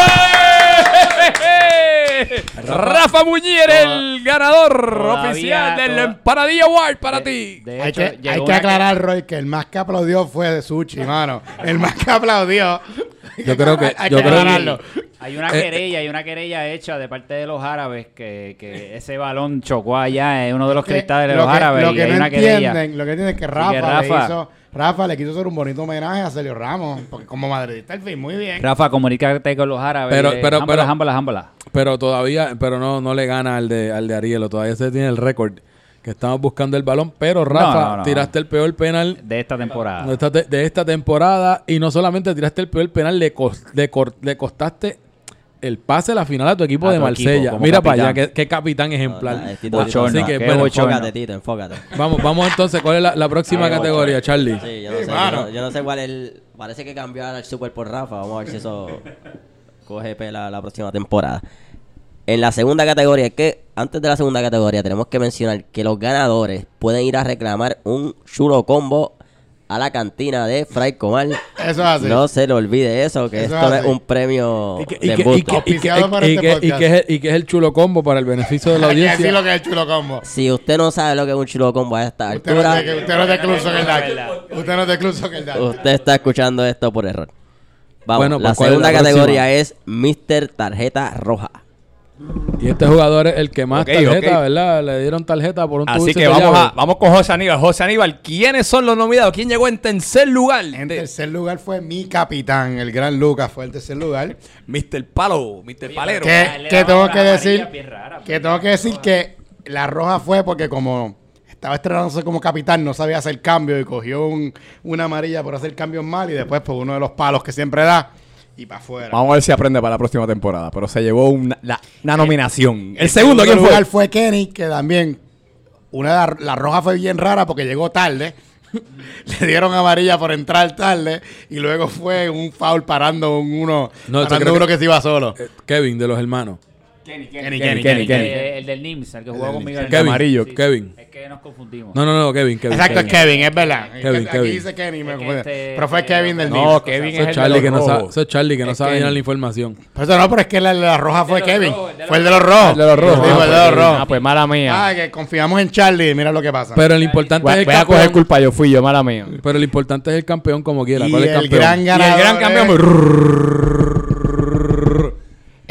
¡Eh! Rafa Muñiz el ganador Todavía, oficial del toda- Empanadilla Award para De- ti. de hay hecho, que, llegó hay que aclarar, Roy, que el más que aplaudió fue de Sushi, mano. El más que aplaudió. Yo creo que- hay yo que que- aclararlo. Hay una Eh, querella, hay una querella hecha de parte de los árabes que, que ese balón chocó allá en uno de los Que cristales de lo los que- árabes Lo y que hay no una querella. entienden, lo que entienden es que Rafa, que Rafa- le hizo, Rafa le quiso hacer un bonito homenaje a Sergio Ramos. Porque como madridista, el fin, muy bien. Rafa, comunícate con los árabes. Pero- pero- pero- pero todavía, pero no, no le gana al de, al de Arielo. Todavía se tiene el récord que estamos buscando el balón. Pero Rafa, No, no, no. tiraste el peor penal De esta temporada. de esta, de esta temporada. Y no solamente tiraste el peor penal, le, cos- le, cor- le costaste el pase a la final a tu equipo A de tu Marsella. Mira para allá, capitán. qué, qué capitán ejemplar. No, no, Tito, Bochorno, Así que, qué bueno, bochorno. enfócate, Tito, enfócate. Vamos, vamos entonces, ¿cuál es la, la próxima categoría, Charlie? Sí, yo no, sé, yo, mano. no, yo no sé cuál es el... Parece que cambió ahora el Super por Rafa. Vamos a ver si eso coge pela la próxima temporada. En la segunda categoría, es que antes de la segunda categoría tenemos que mencionar que los ganadores pueden ir a reclamar un chulo combo a la cantina de Fray Comal. Eso es así. No se le olvide eso, que Eso esto no es un premio Y que, de y que- y embuste. que- y que- Auspiciado por y este que- y podcast. que es el- es chulo combo para el beneficio de la audiencia. lo que es el chulo combo. Si usted no sabe lo que es un chulo combo a esta Usted no, es altura, de, usted no es de Club Soccer. Usted no es de Club Soccer usted está escuchando esto por error. Vamos, Bueno, la ¿cuál es la segunda próxima? categoría es Mr. Tarjeta Roja. Y este jugador es el que más tarjeta. ¿verdad? Le dieron tarjeta por un Así que vamos, a, vamos con José Aníbal. José Aníbal, ¿quiénes son los nominados? ¿Quién llegó en tercer lugar? En tercer lugar fue mi capitán, el gran Lucas, fue el tercer lugar. Mr. Palo, Mr. Palero. Que, que tengo que decir que tengo que decir que la roja fue porque como estaba estrenándose como capitán, no sabía hacer cambio y cogió un- una amarilla por hacer cambios mal y después por uno de los palos que siempre da y para afuera. Vamos a ver si aprende para la próxima temporada. Pero se llevó una, la- una nominación. El, segundo, ¿quién fue? lugar fue Kenny, que también una de la, la roja fue bien rara porque llegó tarde. Le dieron amarilla por entrar tarde y luego fue un foul parando un uno, No, parando uno que- que se iba solo. Eh, Kevin, de los hermanos. Kenny, Kenny, Kenny, Kenny, Kenny. El del NIMS, el que jugó conmigo el Kevin, amarillo, Kevin. Es que nos confundimos. No, no, no, Kevin, Kevin. Exacto, es Kevin, es verdad. Kevin, Aquí Kevin. dice Kenny, me este- pero fue Kevin del No, Knicks. Kevin Eso es es el Charlie que no sabe, eso es Charlie que no sabe llenar la información. Pero eso no, pero es que la, la roja fue Kevin. el fue el de los rojos. El de los rojos. Sí, Ah, fue el de pues, los rojos. Ah, pues mala mía. Ah, que confiamos en Charlie, mira lo que pasa. Pero el importante voy, es el voy a coger campeón. culpa, yo fui yo, mala mía. Pero el importante es el campeón como quiera. ¿Cuál es el el campeón? gran Y el ganador gran campeón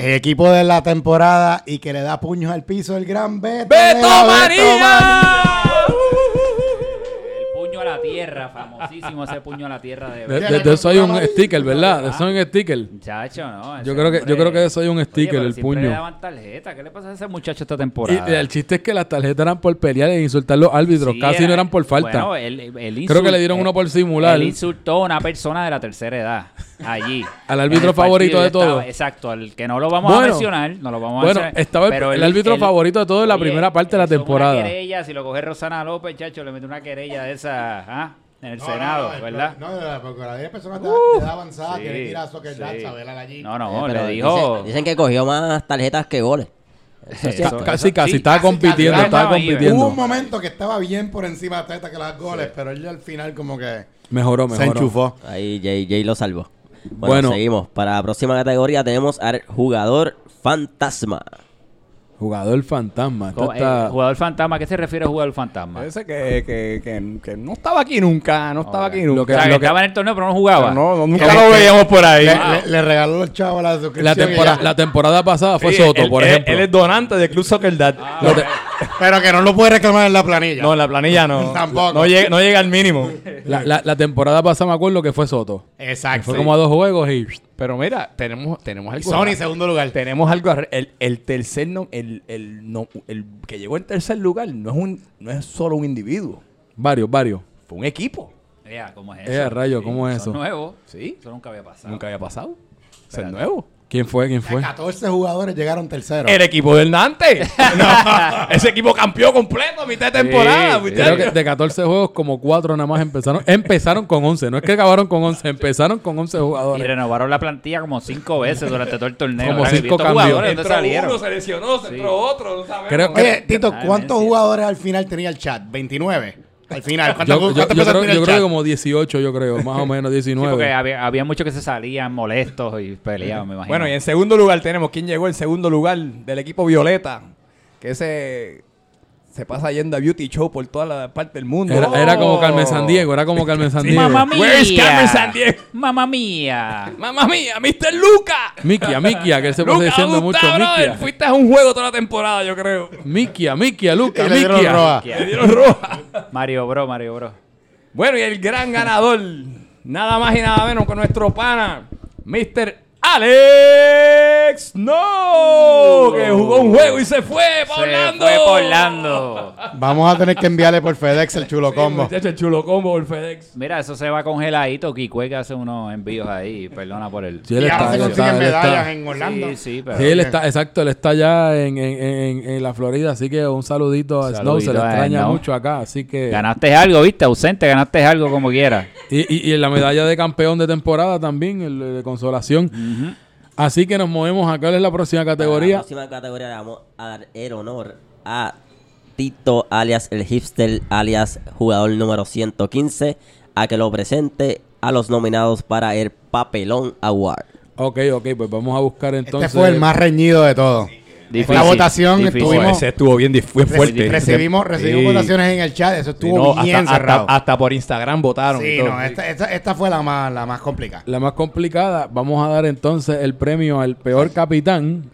el equipo de la temporada y que le da puños al piso el gran Beto. ¡Beto! El puño a la tierra, famosísimo ese puño a la tierra de De, de- de eso hay un sticker, ¿verdad? De eso hay un sticker. Muchacho, ¿no? ese Yo creo que- yo creo que de eso hay un Oye, sticker, pero el siempre puño. le daban tarjeta. ¿Qué le pasa a ese muchacho esta Y temporada? el chiste es que las tarjetas eran por pelear e insultar a los árbitros. Sí, Casi no eran por falta. Bueno, él- él Creo que le dieron uno por simular. Él insultó a una persona de la tercera edad allí. Al árbitro favorito de todos. Exacto, al que no lo vamos a mencionar. No lo vamos a bueno, mencionar. estaba el- pero el árbitro favorito de todos en la primera parte de la temporada. Una querella, si lo coge Rosana López, chacho, le mete una querella de esa ¿ah? en el No, Senado, no, no, ¿verdad? No, no, porque la 10 personas de, de edad avanzada sí, quiere tirar a Soccer sí. A allí. No, no, Eh, pero le dijo. Dicen, dicen que cogió más tarjetas que goles. Eso es Eso- cierto. Casi, casi. Sí, estaba casi, compitiendo, casi. estaba No, y- Hubo compitiendo. un momento que estaba bien por encima de Teta que las goles, pero él al final como que Mejoró, se mejoró. enchufó. Ahí Jay, Jay lo salvó. Bueno, Bueno. seguimos. Para la próxima categoría tenemos al jugador fantasma. Jugador fantasma. Eh, está- jugador fantasma, ¿a qué se refiere jugador fantasma? Ese que, que, que, que no estaba aquí nunca, no estaba aquí nunca. Lo que- o sea, lo que- estaba en el torneo pero no jugaba. Pero no, nunca lo que- veíamos por ahí. Le, le- le regaló los chavos la suscripción. la, y tempora- ya. la temporada pasada fue Sí, Soto, él- por él- ejemplo. Él es donante del Club Soccer Dad. Lo te- Pero que no lo puede reclamar en la planilla. No, en la planilla no. Tampoco. No llega, no llega al mínimo. la, la- la temporada pasada me acuerdo que fue Soto. Exacto. Fue como a dos juegos y... Pero mira, tenemos, tenemos Y algo. Sony raro. segundo lugar. Tenemos algo. El, el tercer no, el, el, no, el que llegó en tercer lugar no es un, no es solo un individuo, Varios, varios. fue un equipo. Ea, ¿cómo es eso? rayo, ¿cómo es Son eso? nuevos. Sí. Eso nunca había pasado. Nunca había pasado. Es nuevo. ¿Quién fue? ¿Quién fue? 14 jugadores llegaron terceros. El equipo del Nantes. No, ese equipo campeó completo a mitad de temporada. Sí, muchachos. Creo que de 14 juegos, como 4 nada más empezaron. Empezaron con 11. No es que acabaron con 11, empezaron con 11 Y jugadores. renovaron la plantilla como cinco veces durante todo el torneo. Como ¿verdad? cinco ¿Y estos cambios. jugadores dónde Entró salieron? uno, se lesionó, se Sí. entró otro. No sabemos. Creo- Oye, Tito, Ah, ¿cuántos jugadores al final tenía el chat? ¿29? Al final. ¿Cuántas Yo, creo, tenía yo el creo que como 18, yo creo. Más o menos Sí, 19. porque había, había muchos que se salían molestos y peleaban, me imagino. Bueno, y en segundo lugar tenemos quién llegó en segundo lugar del equipo Violeta. Que ese se pasa yendo a Beauty Show por toda la parte del mundo. Era, era como Oh. Carmen Sandiego, era como Carmen Sandiego. ¡Mamá mía! Where is Carmen Sandiego? ¡Mamá mía! ¡Mamma mía! ¡Mr. Luca! Mikia, Mikia, que él se pasa diciendo mucho. Mikia. Fuiste a un juego toda la temporada, yo creo. Mikia, Mikia, Luca, Y le dieron Mikia. roja. Le dieron roja. Mario Bro, Mario Bro. Bueno, y el gran ganador, nada más y nada menos que nuestro pana, Mr. Alex No, que jugó un juego y se fue por Se Orlando. fue por Orlando. Vamos a tener que enviarle por FedEx el chulo combo. El chulo combo el FedEx. Mira, eso se va congeladito. Kikue que hace unos envíos ahí. Perdona por el... Sí, él está, él medallas en Orlando. Sí, sí, pero... Sí, él está, exacto, él está ya en, en, en, en la Florida, así que un saludito a Snow, se le extraña Snow. mucho acá, así que... Ganaste algo, ¿viste? Ausente, ganaste algo como quieras. Y, y, y en la medalla de campeón de temporada también, el de consolación. Así que nos movemos a cuál es la próxima Para categoría. La próxima categoría le vamos a dar el honor a Tito, alias el hipster, alias jugador número 115, a que lo presente a los nominados para el Papelón Award. Ok, ok, pues vamos a buscar entonces... Este fue el más reñido de todos. Difícil, la votación difícil. estuvimos- ese estuvo bien fue fuerte. recibimos recibimos Sí. votaciones en el chat, eso Sí, estuvo no, bien hasta, cerrado. hasta, hasta por Instagram votaron. y sí, todo. no, esta, esta, esta fue la más, la más complicada. La más complicada, vamos a dar entonces el premio al peor capitán.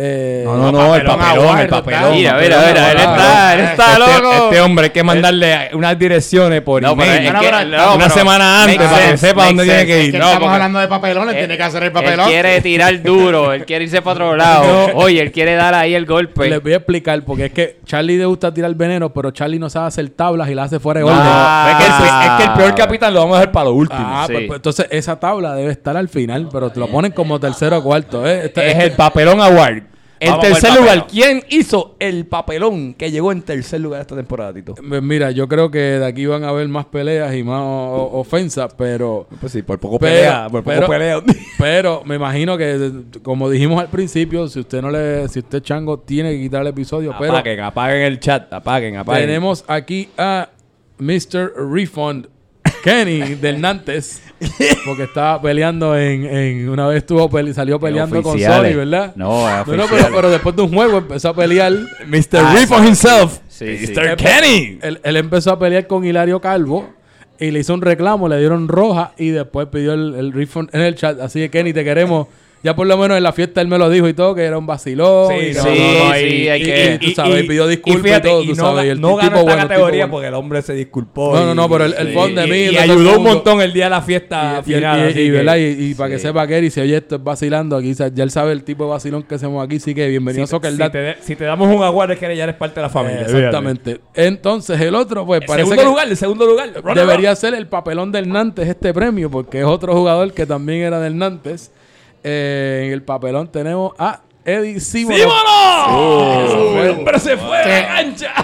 Eh, No, no, no, el papelón papelón, el papelón. Mira, papelón, mira, mira, él papelón. está, él está Este- loco. Este hombre hay que mandarle unas direcciones por email. es No, que- pero- no, una semana antes para que sepa dónde tiene que ir. que No, estamos hablando de papelones, Él- tiene que hacer el Él papelón. quiere tirar duro, él quiere irse para otro lado. Oye, él quiere dar ahí el golpe. Les voy a explicar, porque es que Charlie le gusta tirar veneno, pero Charlie no sabe hacer tablas y la hace fuera de orden. Ah, es, que el, pe- es que el peor ah, capitán lo vamos a dejar para lo último. Ah, sí. pues, pues, entonces esa tabla debe estar al final, pero te lo ponen como tercero o cuarto. ¿eh? Este- es el papelón award. En tercer lugar, ¿quién hizo el papelón que llegó en tercer lugar esta temporada, Tito? Pues Mira, yo creo que de aquí van a haber más peleas y más ofensas, pero Pues sí, por poco Pero- pelea, por poco pero- pelea. pero me imagino que como dijimos al principio, si usted no le si usted es chango tiene que quitar el episodio, pero apaguen, apaguen el chat, apaguen, apaguen. tenemos aquí a Mr. Refund Kenny del Nantes porque estaba peleando en, en una vez estuvo pele- salió peleando con. Sony, ¿verdad? No, es no, pero, después de un juego empezó a pelear Mr. Ah, himself. Sí, sí. Mr. Kenny. Él, él empezó a pelear con Hilario Calvo y le hizo un reclamo, le dieron roja y después pidió el, el refund en el chat. Así que Kenny, te queremos. Ya por lo menos en la fiesta él me lo dijo y todo, que era un vacilón. Sí, y no, sí, no, no, sí, y- hay y- que- y tú sabes, pidió disculpas y, fíjate, todo, y tú no, sabes. y el no tipo ganó esta bueno, el tipo categoría bueno. porque el hombre se disculpó. No, no, y- no, pero el- el sí, de y- mí, Y, ayudó un montón el día de la fiesta Y, y- final. y- así y, que- ¿verdad? Y, y para que sepa Kenny, si oye esto es vacilando, aquí ya él sabe el tipo de vacilón que hacemos aquí, sí que bienvenido si, a Soccer si te, de- si te damos un aguardo es que ya eres parte de la familia. Eh, Exactamente. Entonces el otro, pues El parece segundo que lugar, el segundo lugar. Debería ser el papelón del Nantes este premio, porque es otro jugador que también era del Nantes. Eh, en el papelón tenemos a Eddie Simonoff. ¡Símonos! fue- El hombre se fue la cancha.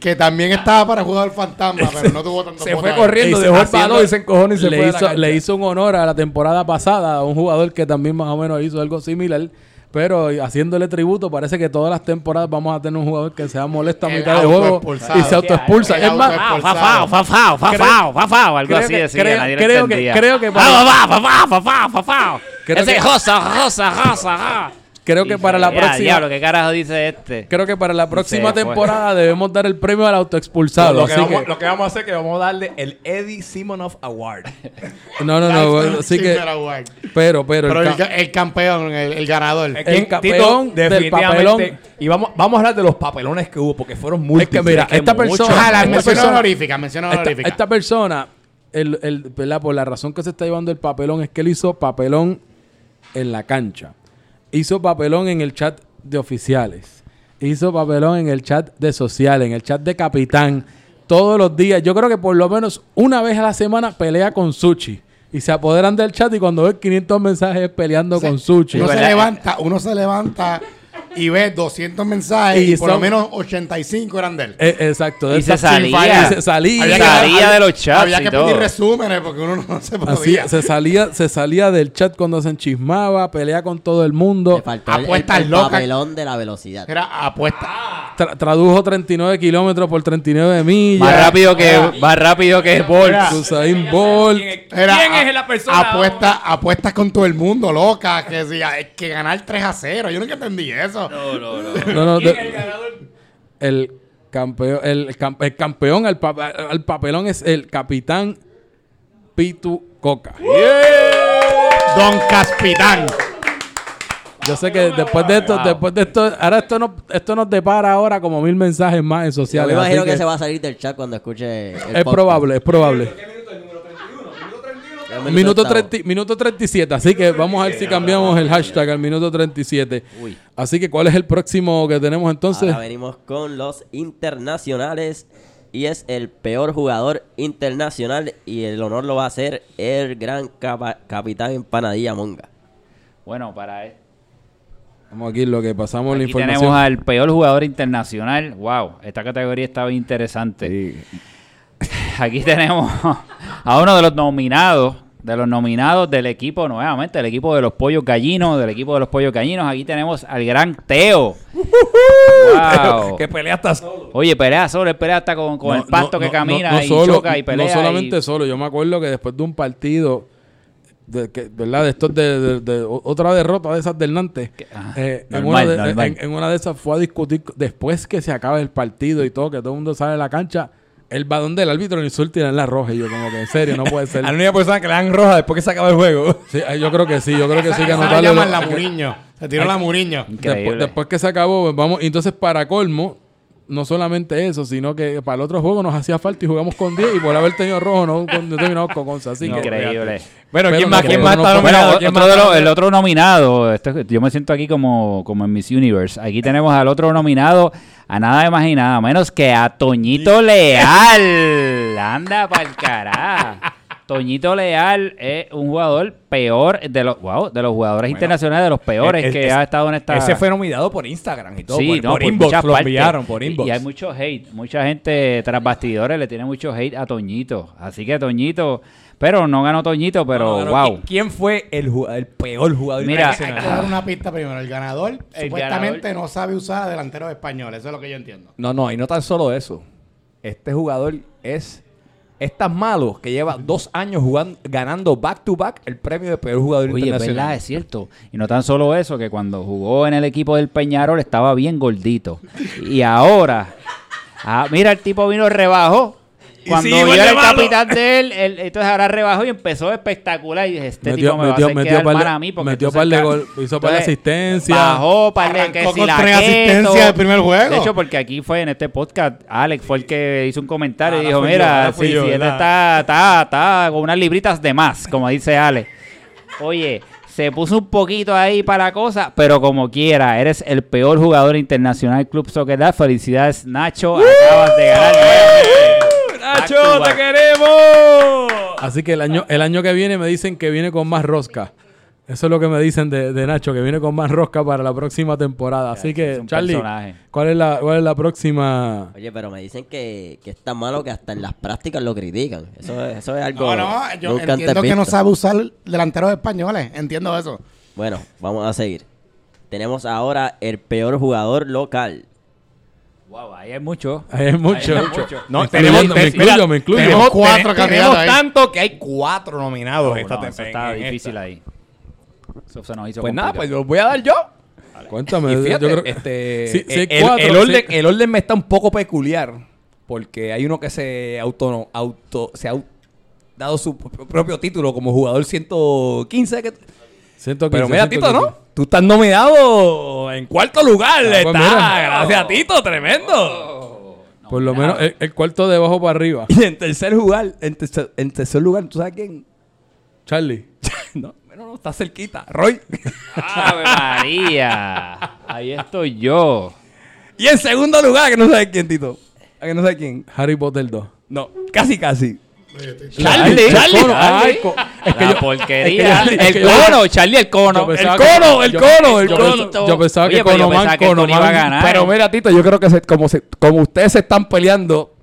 que también estaba para jugar fantasma, pero no tuvo tanto Se fue corriendo, dejó el balón y se encojó y se le fue la hizo, cancha. le hizo un honor a la temporada pasada a un jugador que también más o menos hizo algo similar. Pero haciéndole tributo, parece que todas las temporadas vamos a tener un jugador que sea molesto a mitad de juego y se autoexpulsa. Es más. Fafao, fafao, fafao, fafao, algo así decía, creo- creo que- creo que Ah, fafao, fafao, fafao, fafao. Creo Ese que- josa, josa, josa, ja. creo que para la Ya, próxima Diablo, ¿qué carajo dice este? creo que para la próxima fue. temporada debemos dar el premio al autoexpulsado. Lo que, así vamos, que- lo que vamos a hacer es que vamos a darle el Eddie Simonoff Award. no, no, no, bueno, así que pero, pero, Pero el el, ca- ca- el campeón, el, el ganador. El que, campeón Tito, del papelón. Y vamos, vamos a hablar de los papelones que hubo, porque fueron múltiples. mira, Es que esta muchos. persona- Ah, la esta mención persona- honorífica, mención esta, honorífica. esta persona, el, el, ¿verdad? por la razón que se está llevando el papelón, es que él hizo papelón en la cancha. Hizo papelón en el chat de oficiales. Hizo papelón en el chat de sociales, en el chat de capitán. Todos los días. Yo creo que por lo menos una vez a la semana pelea con Suchi. Y se apoderan del chat y cuando ve 500 mensajes peleando con Suchi. uno se levanta, uno se levanta y ve 200 mensajes Y y, por lo menos 85 eran de él. Eh, exacto. Y se salía. y se salía. Había que- salía de los chats Había que todo. pedir resúmenes porque uno no se Así, podía. se salía, se salía del chat cuando se enchismaba, pelea con todo el mundo. Faltó el, el, Apuestas el locas. papelón de la velocidad. Era apuesta. Tra- tradujo 39 kilómetros por 39 millas. Más rápido que, más rápido que Bolt. Usain Bolt. ¿Quién, es- Era quién es la persona? Apuesta, apuestas con todo el mundo, loca. Que, decía, hay que ganar 3 a 0. Yo nunca entendí eso. No, no, de- el campeón, el, cam- el campeón al, pa- al papelón es el capitán Pitu Coca. Don Caspitán. Yo sé que después de esto, después de esto, ahora esto nos, esto nos depara ahora como mil mensajes más en Yo me sociales. imagino que, que se va a salir del chat cuando escuche el es podcast. probable, es probable. Minuto, octavo. 30 minuto 37, así que vamos a ver si cambiamos el hashtag al minuto 37. Uy. Así que, ¿cuál es el próximo que tenemos entonces? Ahora venimos con los internacionales y es el peor jugador internacional y el honor lo va a hacer el gran capa- capitán empanadilla Monga. Bueno, para él. Vamos aquí lo que pasamos la información. tenemos al peor jugador internacional. Wow, esta categoría estaba interesante. Aquí tenemos a uno de los nominados, de los nominados del equipo, nuevamente, del equipo de los pollos gallinos, del equipo de los pollos gallinos. Aquí tenemos al gran Teo. wow. Que pelea hasta solo. Oye, pelea solo, él pelea hasta con, con No, el pasto no, que camina no, y solo- choca y pelea. No solamente y- solo, yo me acuerdo que después de un partido, de, que, ¿verdad? De estos de, de- de- o- otra derrota de esas del Nantes, ah, eh, en, una de, en- en una de esas fue a discutir después que se acaba el partido y todo, que todo el mundo sale de la cancha, el balón del árbitro insulta y le dan la roja. Y yo, como que en serio, no puede ser. A la única persona que le dan roja después que se acaba el juego. Sí, yo creo que sí, yo creo que sí que anotarle. llaman la Muriño. Se tiró la Muriño. Después, Increíble. después que se acabó, vamos. Entonces, para colmo, no solamente eso, sino que para el otro juego nos hacía falta y jugamos con 10 y por haber tenido rojo no, con- no terminamos con 11. Así que, Increíble. Bueno, ¿quién no más, quién más está nominado? Bueno, ¿Quién otro más de el nominado? otro nominado, este- yo me siento aquí como, como en Miss Universe. Aquí tenemos al otro nominado, a nada más y nada menos que a Toñito Leal. Anda pa'l cará. Toñito Leal es un jugador peor de los, wow, de los jugadores internacionales, de los peores Es- que es- ha estado en esta... Ese fue nominado por Instagram y todo. Sí, por, no, por por inbox lo partes. enviaron, por inbox. Y hay mucho hate, mucha gente tras bastidores le tiene mucho hate a Toñito. Así que Toñito, pero no ganó Toñito, pero No, no, wow. ¿qui- ¿Quién fue el, el peor jugador Mira, Hay que internacional? dar una pista primero. El ganador El supuestamente ganador. no sabe usar delanteros españoles. Eso es lo que yo entiendo. No, no, y no tan solo eso. Este jugador es, es tan malo que lleva dos años jugando, ganando back to back el premio de peor jugador Oye, internacional. verdad, es cierto. Y no tan solo eso, que cuando jugó en el equipo del Peñarol estaba bien gordito. Y ahora, ah, mira, el tipo vino rebajó. Cuando sí, vio igual de el capitán de él, él- entonces ahora rebajó y empezó espectacular. Y dije, este metió, tipo me va a metió, hacer metió quedar par mal de, a mí. Porque metió par de gol, hizo par de asistencia. Bajó par de que si la asistencias del primer juego. De hecho, porque aquí fue en este podcast, Alex fue el que hizo un comentario y Ahora dijo, yo, mira, fui sí, yo, sí, este está, está, está con unas libritas de más, como dice Alex. Oye, se puso un poquito ahí para la cosa, pero como quiera, eres el peor jugador internacional del Club Soccer Dad. Felicidades, Nacho, acabas de ganar. ¡Nacho, te queremos! Así que el año, el año que viene me dicen que viene con más rosca. Eso es lo que me dicen de, de Nacho, que viene con más rosca para la próxima temporada. Así que, Charlie, personaje. ¿cuál es, la, ¿cuál es la próxima? Oye, pero me dicen que, que es tan malo que hasta en las prácticas lo critican. Eso es, eso es algo. No, no, yo entiendo que no sabe usar delanteros españoles. Entiendo eso. Bueno, vamos a seguir. Tenemos ahora el peor jugador local. Wow, ahí hay mucho. Hay mucho. Ahí hay mucho. No, Me tenemos, incluyo, me incluyo, mira, me incluyo. Tenemos Cuatro candidatos Tenemos ahí. tanto que hay cuatro nominados No, esta no, eso temporada. está en difícil esta. ahí. Eso se nos hizo Pues nada, pues los voy a dar yo. Cuéntame. Y fíjate, yo creo- este, Sí, sí, hay el, cuatro, el orden, sí. el orden me está un poco peculiar porque hay uno que se auto, auto se ha dado su propio título como jugador 115 que- 115, pero mira 115. Tito, ¿no? Tú estás nominado en cuarto lugar, Ah, pues está. mira. Gracias a Tito, tremendo. Por lo menos el, el cuarto de abajo para arriba. Y en tercer lugar, en tercer, en tercer lugar, ¿tú sabes quién? Charlie. no, bueno, no, está cerquita. Roy. ¡Ave María! Ahí estoy yo. y en segundo lugar, que no sabes quién, Tito. ¿A que no sabes quién? Harry Potter 2. No, casi, casi. Charlie, Charlie. Charlie. Ay, co- es que La yo- porquería. es que- es el yo- cono, Charlie, el cono. pensaba el que- cono, el yo- cono, el yo cono. pensaba- Yo pensaba Oye, que pero yo Conoman, pensaba que el Tony iba a ganar. Pero mira, Tito, yo creo que se- como, se- como ustedes se están peleando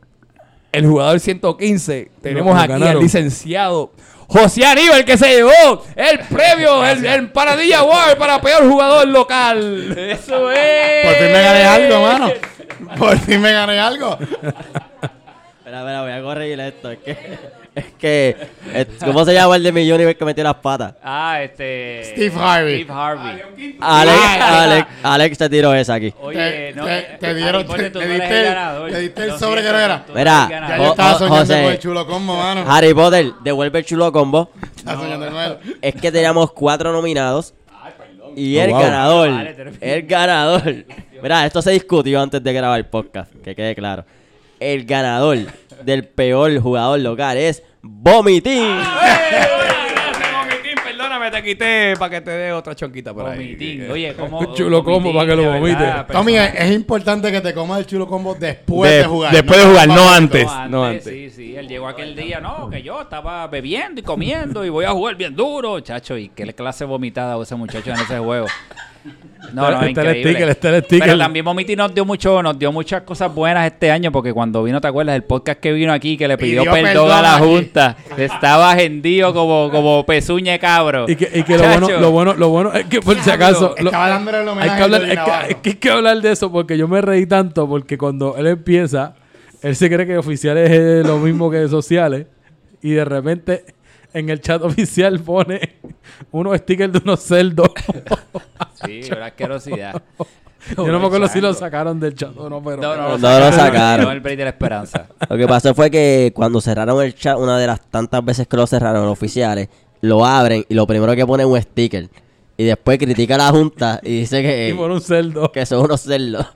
el jugador 115, tenemos nos aquí ganaron. al licenciado José Aníbal que se llevó el premio, el, el Paradilla Award para peor jugador local. Eso es. Por fin me gané algo, mano. Por fin me gané algo. Espera, espera, voy a corregir esto. Es que. Es que es- ¿Cómo se llama el de mi Universe que metió las patas? Ah, este. Steve Harvey. Steve Harvey. Alex, Alex, Alex te tiró esa aquí. Oye, Te- no. te- te dieron- te- no eres diste le diste el sobre que no era. no Mira, Ya yo estaba soñando José. con el chulo combo, mano. Harry Potter, devuelve el chulo combo. Estaba soñando de nuevo. Es que teníamos cuatro nominados. Y Oh, el wow. ganador, Vale, te refieres. el ganador. Mira, esto se discutió antes de grabar el podcast, que quede claro. El ganador del peor jugador local es Vomitín. Perdóname, te quité para que te dé otra chonquita por ahí. Vomitín. Oye, como. Un chulo combo para que lo vomite. Tommy, es, es importante que te comas el chulo combo después De- de, jugar. después de jugar, no antes. No, antes, no antes. Sí, sí, él llegó aquel día, no, que yo estaba bebiendo y comiendo y voy a jugar bien duro, chacho, y qué clase vomitada ese muchacho en ese juego. No, no, Este es el sticker, este es el sticker. Pero también Vomiti nos dio mucho, nos dio muchas cosas buenas este año, porque cuando vino, ¿te acuerdas? El podcast que vino aquí, que le pidió, Pidió perdón, perdón a la aquí. Junta. Estaba hendido como, como pezuña de cabro. Y que, y que lo, bueno, lo bueno, lo bueno es que por si acaso. lo- Estaba dándole el hay que hablar, es que, es que hay que hablar de eso porque yo me reí tanto porque cuando él empieza, él se cree que oficiales es lo mismo que sociales y de repente en el chat oficial pone unos stickers de unos cerdos. Sí, una asquerosidad. yo no me acuerdo si lo sacaron del chat o no, pero... No, no, No lo sacaron. No, el break de la esperanza. Lo que pasó fue que cuando cerraron el chat, una de las tantas veces que lo cerraron los oficiales, lo abren y lo primero que ponen es un sticker. y después critica a la Junta y dice que, Y por un cerdo. que son unos cerdos.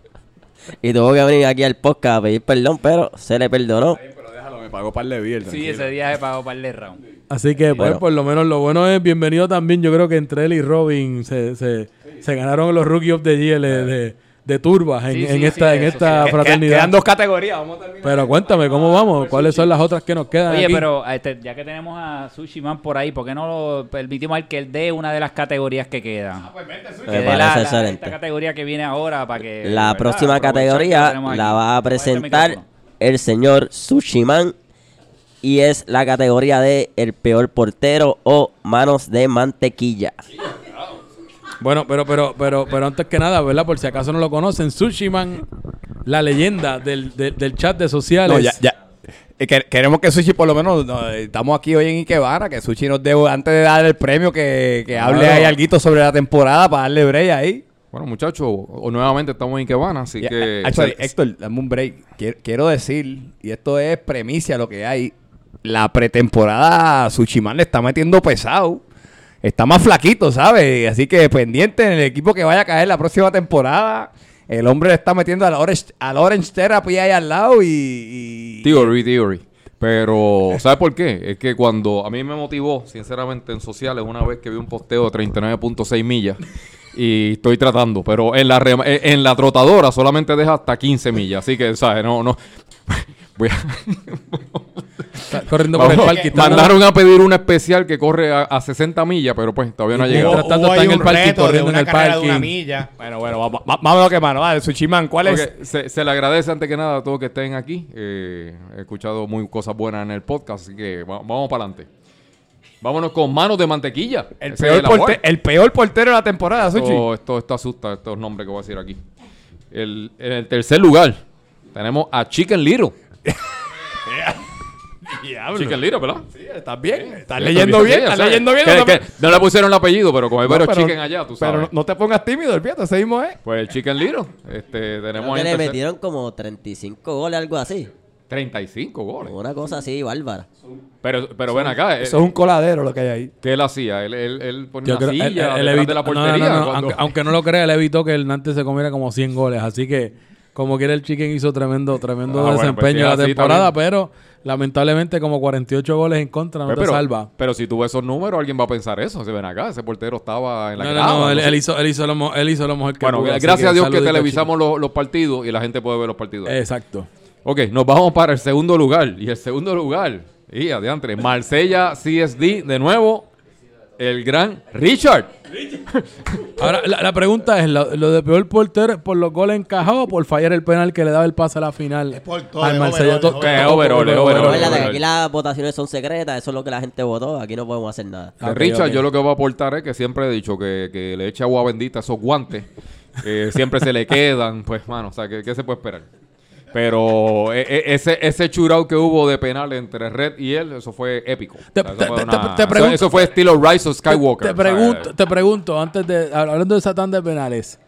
Y tuvo que venir aquí al podcast a pedir perdón, pero se le perdonó. Pero déjalo, me pagó par de beer. Sí, tranquilo. ese día se pagó par de round. Así que, pues, Bueno. por lo menos lo bueno es bienvenido también. Yo creo que entre él y Robin se, se, se ganaron los Rookie of the Year de, de, de turbas en, Sí, en sí, esta, sí, en eso esta fraternidad. Quedan dos categorías. Vamos a terminar. Pero cuéntame, ¿cómo vamos? ¿Cuáles son las otras que nos quedan Oye, aquí? pero este, ya que tenemos a Sushi Man por ahí, ¿por qué no lo permitimos al que él dé una de las categorías que quedan? Que Me dé parece la- la- excelente. esta categoría que viene ahora para que... La ¿verdad? próxima categoría la va a este presentar el señor Sushiman y es la categoría de el peor portero o manos de mantequilla. Bueno, pero, pero, pero, pero antes que nada, ¿verdad? Por si acaso no lo conocen, Sushiman, la leyenda del, del, del chat de sociales. No, ya, ya. Eh, que- queremos que Sushi, por lo menos, no, eh, estamos aquí hoy en Ikebana, que Sushi nos dé, antes de dar el premio, que, que hable Claro. ahí algo sobre la temporada para darle break ahí. Bueno, muchachos, o- nuevamente estamos en Ikebana, así que... actually, se- Héctor, dame un break. Quiero, quiero decir, y esto es premicia lo que hay, la pretemporada Sushiman le está metiendo pesado. Está más flaquito, ¿sabes? Así que pendiente en el equipo que vaya a caer la próxima temporada. El hombre le está metiendo a la Orange, a la Orange Therapy ahí al lado y... Theory, theory. Pero, ¿sabes por qué? Es que cuando a mí me motivó, sinceramente, en sociales, una vez que vi un posteo de 39.6 millas y estoy tratando, pero en la, eh, en la trotadora solamente deja hasta 15 millas, así que, ¿sabes? No, no. Voy a... Corriendo por el parque. mandaron a pedir un especial que corre a, a 60 millas, pero pues todavía no ha llegado. mientras tanto está en el de corriendo en una el carrera de una parking. milla. Bueno, bueno, vamos, va- vamos a lo que mano. Vale, Sushiman, ¿cuál es? Se, se le agradece antes que nada a todos que estén aquí. Eh, he escuchado muy cosas buenas en el podcast, así que va- vamos para adelante. Vámonos con manos de mantequilla. El Ese peor, el portero de la temporada, Sushi. Esto, esto, esto asusta, estos nombres que voy a decir aquí. El- en el tercer lugar tenemos a Chicken Little. Diablo. Chicken Little, ¿verdad? Sí, estás bien. Estás Sí, leyendo sí, bien, estás leyendo bien. no le pusieron el apellido, pero como hay no, pero- chicken allá, tú sabes. Pero no, no te pongas tímido, olvídate, ese mismo es. Pues el Chicken Little. Este, tenemos ahí en le tercer- metieron como 35 goles, algo así. 35 goles. Una cosa así, bárbara. Pero, pero ven acá, eh, Eso es un coladero lo que hay ahí. ¿qué él hacía? Él, él, él ponía Yo una creo- él- silla él detrás evitó- de la no, no, portería. no, no, cuando- aunque, aunque no lo crea, él evitó que el Nantes se comiera como 100 goles. Así que, como quiera, el Chicken hizo tremendo, tremendo Ah, bueno, pues desempeño sí, la temporada, también. pero lamentablemente, como 48 goles en contra, no Pues, te pero, salva. pero si tú ves esos números, alguien va a pensar eso. Si ven acá, ese portero estaba en la No, no, no, él, hizo, él, hizo lo, él hizo lo mejor que Bueno, pudo, gracias a Dios que televisamos los, los partidos y la gente puede ver los partidos. Exacto. Ok, nos vamos para el segundo lugar. Y el segundo lugar, y adiantre, Marsella CSD, de nuevo, el gran Richard. Ahora, la, la pregunta es, ¿lo, lo de peor portero es por los goles encajados o por fallar el penal que le daba el pase a la final? Es por todo, al es Marsella. es overall. aquí las votaciones son secretas, eso es lo que la gente votó, aquí no podemos hacer nada. De Ok, Richard, yo lo que voy a aportar es que siempre he dicho que, que le eche agua bendita a esos guantes. Eh, siempre se le quedan, pues, mano, o sea, ¿qué, qué se puede esperar? Pero e- e- ese, ese shootout que hubo de penal entre Red y él, eso fue épico. Te- O sea, eso fue una- te pregunto- eso fue estilo Rise of Skywalker. Te, o sea, pregunto, te pregunto, antes de, hablando de esa tanda de penales,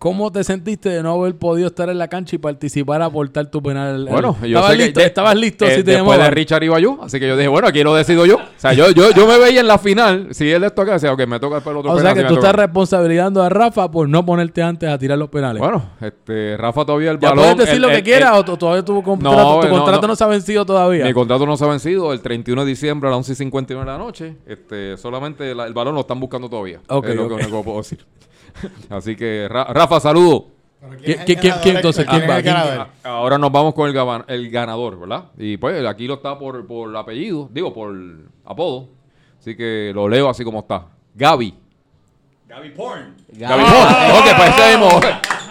¿cómo te sentiste de no haber podido estar en la cancha y participar a aportar tu penal? Bueno, yo ¿Estabas sé que listo? ya- ¿Estabas listo eh, si te después de? Richard iba yo, así que yo dije, bueno, aquí lo decido yo. O sea, yo, yo, yo me veía en la final, si él les toca, decía, ok, me toca el otro O sea penal, que si tú estás responsabilizando a Rafa por no ponerte antes a tirar los penales. Bueno, este, Rafa todavía el ya balón. puedes decir el- lo que quieras o tu- todavía tu contrato, tu no, contrato no, no. se ha vencido todavía. Mi contrato no se ha vencido el 31 de diciembre a las 11 y 59 de la noche. Este, solamente la- el balón lo están buscando todavía. Ok, es lo que puedo decir. Así que, Ra- Rafa, saludo. ¿Quién- quién- quién- quién entonces? ¿Quién va? Ahora nos vamos con el, ganador, ¿verdad? Y pues aquí lo está por, por apellido, digo, por apodo. Así que lo leo así como está. Gaby. Gaby Porn. Ok, pues ese mismo.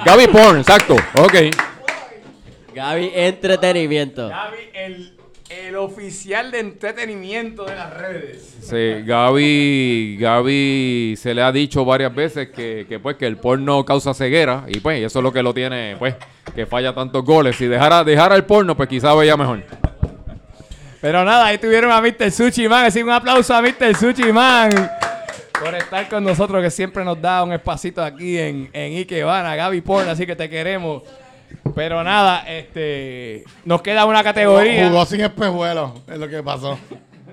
Gaby Porn, exacto. Ok. Gaby Entretenimiento. Gaby, el, el oficial de entretenimiento de las redes. Sí, Gaby, Gaby se le ha dicho varias veces que, que, pues que el porno causa ceguera y pues eso es lo que lo tiene, pues, que falla tantos goles. Si dejara, dejara el porno, pues quizá veía mejor. Pero nada, ahí tuvieron a Mr. Sushi Man. Así un aplauso a Mr. Sushi Man por estar con nosotros, que siempre nos da un espacito aquí en, en Ikebana. Gaby Porn, así que te queremos. Pero nada, este nos queda una categoría. Jugó sin espejuelos, es lo que pasó.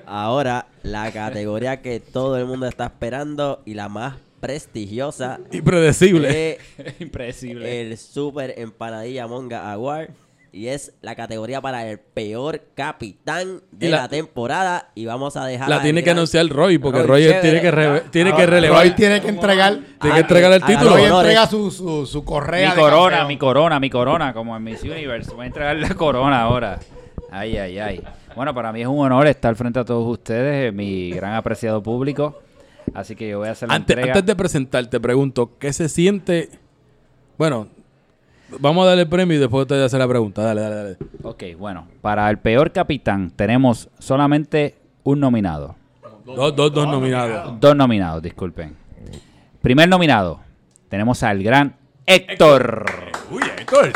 Ahora, la categoría que todo el mundo está esperando y la más prestigiosa Impredecible. de Impredecible. el Super Empanadilla Monga Award. Y es la categoría para el peor capitán de la, la- temporada. Y vamos a dejar. La tiene que anunciar Roy, porque Roy, Roy, chévere. tiene que, re- tiene que relevar. Roy tiene que entregar. Tiene que entregar el título. Roy entrega su, su, su correa. mi de corona, campeón. mi corona, mi corona, como en Miss Universe. Voy a entregar la corona ahora. Ay, ay, ay. Bueno, para mí es un honor estar frente a todos ustedes, eh, mi gran apreciado público. Así que yo voy a hacer la Antes, entrega. antes de presentar, te pregunto, ¿qué se siente? Bueno, vamos a darle el premio y después te voy a hacer la pregunta. Dale, dale, dale. Ok, bueno, para el peor capitán tenemos solamente un nominado. Dos, dos, dos nominados. Dos nominados, disculpen. Primer nominado, tenemos al gran Héctor. Uy, Héctor.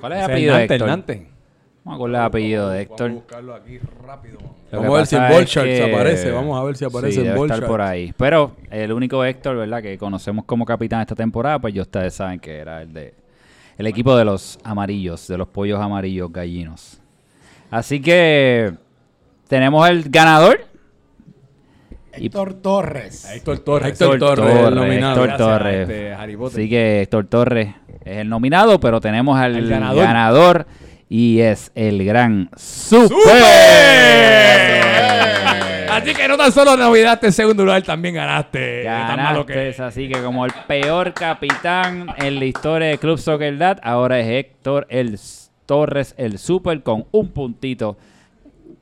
¿Cuál es el apellido de Héctor? Fernante. Vamos a con el apellido de Héctor. buscarlo aquí rápido. Vamos a ver si en Charts que- aparece. Vamos a ver si aparece Sí, en debe estar por ahí. Pero el único Héctor, ¿verdad? Que conocemos como capitán esta temporada, pues ya ustedes saben que era el de el equipo de los amarillos, de los pollos amarillos gallinos. Así que tenemos el ganador. Héctor Torres. Héctor Torres. Héctor Torres, el nominado. Héctor Torres. este. Así que Héctor Torres es el nominado, pero tenemos al El ganador. ganador. Y es el gran Super. Así que no tan solo navidaste en segundo lugar, también ganaste. Tan malo Ganaste, que así que como el peor capitán en la historia de Club Soccer Dad, ahora es Héctor el Torres, el Super, con un puntito.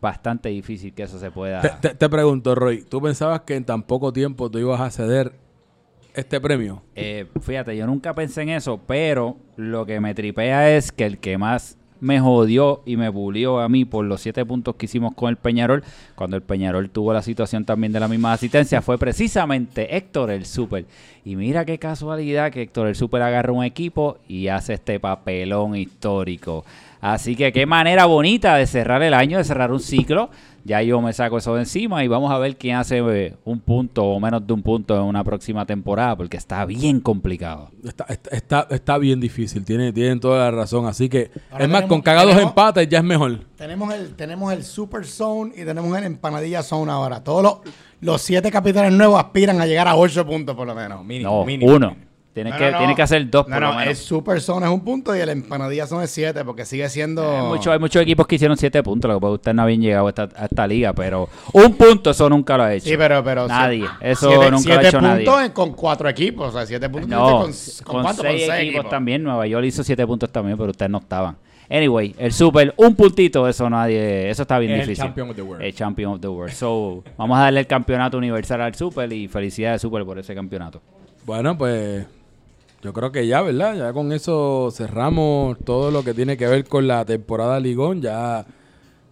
Bastante difícil que eso se pueda. Te, te- te pregunto, Roy, ¿tú pensabas que en tan poco tiempo tú ibas a ceder este premio? Eh, fíjate, yo nunca pensé en eso, pero lo que me tripea es que el que más me jodió y me bulió a mí por los siete puntos que hicimos con el Peñarol, cuando el Peñarol tuvo la situación también de la misma asistencia, fue precisamente Héctor el Super. Y mira qué casualidad que Héctor el Super agarra un equipo y hace este papelón histórico. Así que qué manera bonita de cerrar el año, de cerrar un ciclo. Ya yo me saco eso de encima y vamos a ver quién hace eh, un punto o menos de un punto en una próxima temporada, porque está bien complicado. Está, está, está, bien difícil, tiene, tienen toda la razón. Así que, Ahora es más, con cagados tenemos- empates ya es mejor. Tenemos el, tenemos el Super Zone y tenemos el Empanadilla Zone ahora. Todos los, los siete capitanes nuevos aspiran a llegar a 8 puntos por lo menos. Mínimo, No, mínimo. uno. Tienes, No, que, no, no. tienes que hacer dos No, por no, lo menos. el Super Zone es un punto y el Empanadilla Zone es 7 porque sigue siendo... Hay, mucho- hay muchos equipos que hicieron siete puntos, lo que pasa ustedes no habían llegado a esta, a esta liga, pero un punto eso nunca lo ha hecho. Sí, pero... pero Nadie. siete- Eso siete- nunca siete lo ha hecho nadie. puntos con cuatro equipos. O sea, 7 puntos No, con, con, con, cuánto? seis con equipos, también. Nueva York hizo siete puntos también, pero ustedes no estaban. Anyway, el Super, un puntito, eso nadie, eso está bien Es el difícil. champion of the world. El champion of the world. So, vamos a darle el campeonato universal al Super y felicidades Super por ese campeonato. Bueno, pues yo creo que ya, ¿verdad? Ya con eso cerramos todo lo que tiene que ver con la temporada Ligón. Ya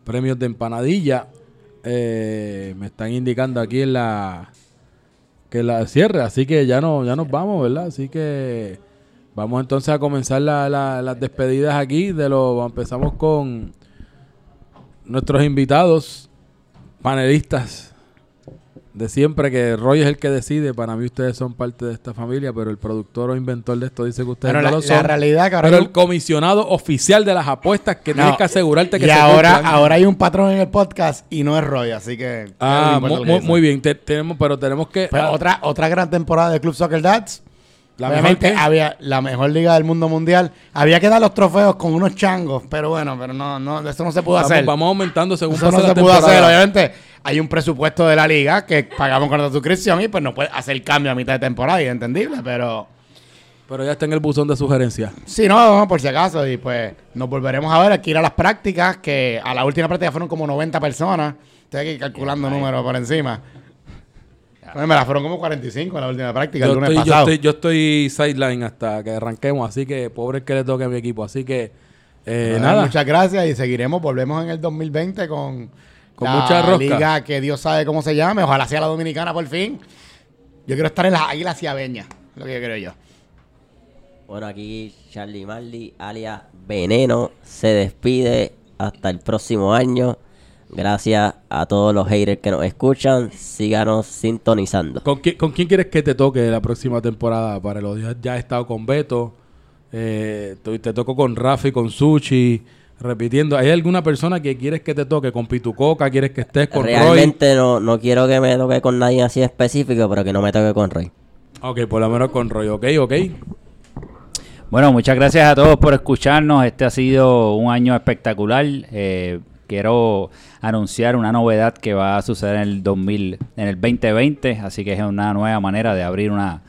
premios de empanadilla. Eh, me están indicando aquí en la que la cierre, así que ya no, ya nos vamos, ¿verdad? Así que vamos entonces a comenzar la- la- las despedidas aquí. De lo empezamos con nuestros invitados, panelistas de siempre que Roy es el que decide. Para mí ustedes son parte de esta familia, pero el productor o inventor de esto dice que ustedes Pero no la, lo la son. realidad pero el comisionado oficial de las apuestas que No. tienes que asegurarte que y se ahora, cumplan. ahora hay un patrón en el podcast y no es Roy, así que... Ah, que muy bien. Te- tenemos, pero tenemos que. Pero ah, otra, otra gran temporada de Club Soccer Dads. La Obviamente mejor había la mejor liga del mundo mundial. Había que dar los trofeos con unos changos, pero bueno, pero no, no, eso no se pudo vamos, hacer. vamos aumentando según eso pasa no la se pudo hacer. Obviamente hay un presupuesto de la liga que pagamos con la suscripción y pues no puede hacer cambio a mitad de temporada y es entendible, pero Pero ya está en el buzón de sugerencias. sí, no, no, por si acaso. Y pues nos volveremos a ver, hay que ir a las prácticas, que a la última práctica fueron como 90 personas. Estoy aquí calculando números por encima. Bueno, me la fueron como 45 en la última práctica el Yo lunes estoy, yo, pasado. estoy, yo estoy sideline hasta que arranquemos, así que pobre el que le toque a mi equipo. Así que, eh, nada. Muchas gracias y seguiremos. Volvemos en el 2020 con, Con la mucha rosca. liga que Dios sabe cómo se llame. Ojalá sea la dominicana por fin. Yo quiero estar en las águilas ciabeñas. Lo que yo creo yo. Bueno, aquí Charlie Marley, alias Veneno, se despide hasta el próximo año. Gracias a todos los haters que nos escuchan. Síganos sintonizando. ¿Con quién, con quién quieres que te toque la próxima temporada? Para los días ya he estado con Beto. Eh, te, te toco con Rafi, con Sushi. Repitiendo. ¿Hay alguna persona que quieres que te toque con Pitucoca? ¿Quieres que estés con Roy? Realmente no, no quiero que me toque con nadie así específico, pero que no me toque con Roy. Ok, por lo menos con Roy, ok, ok. Bueno, muchas gracias a todos por escucharnos. Este ha sido un año espectacular. Eh, quiero anunciar una novedad que va a suceder en el 2000, en el 2020, así que es una nueva manera de abrir una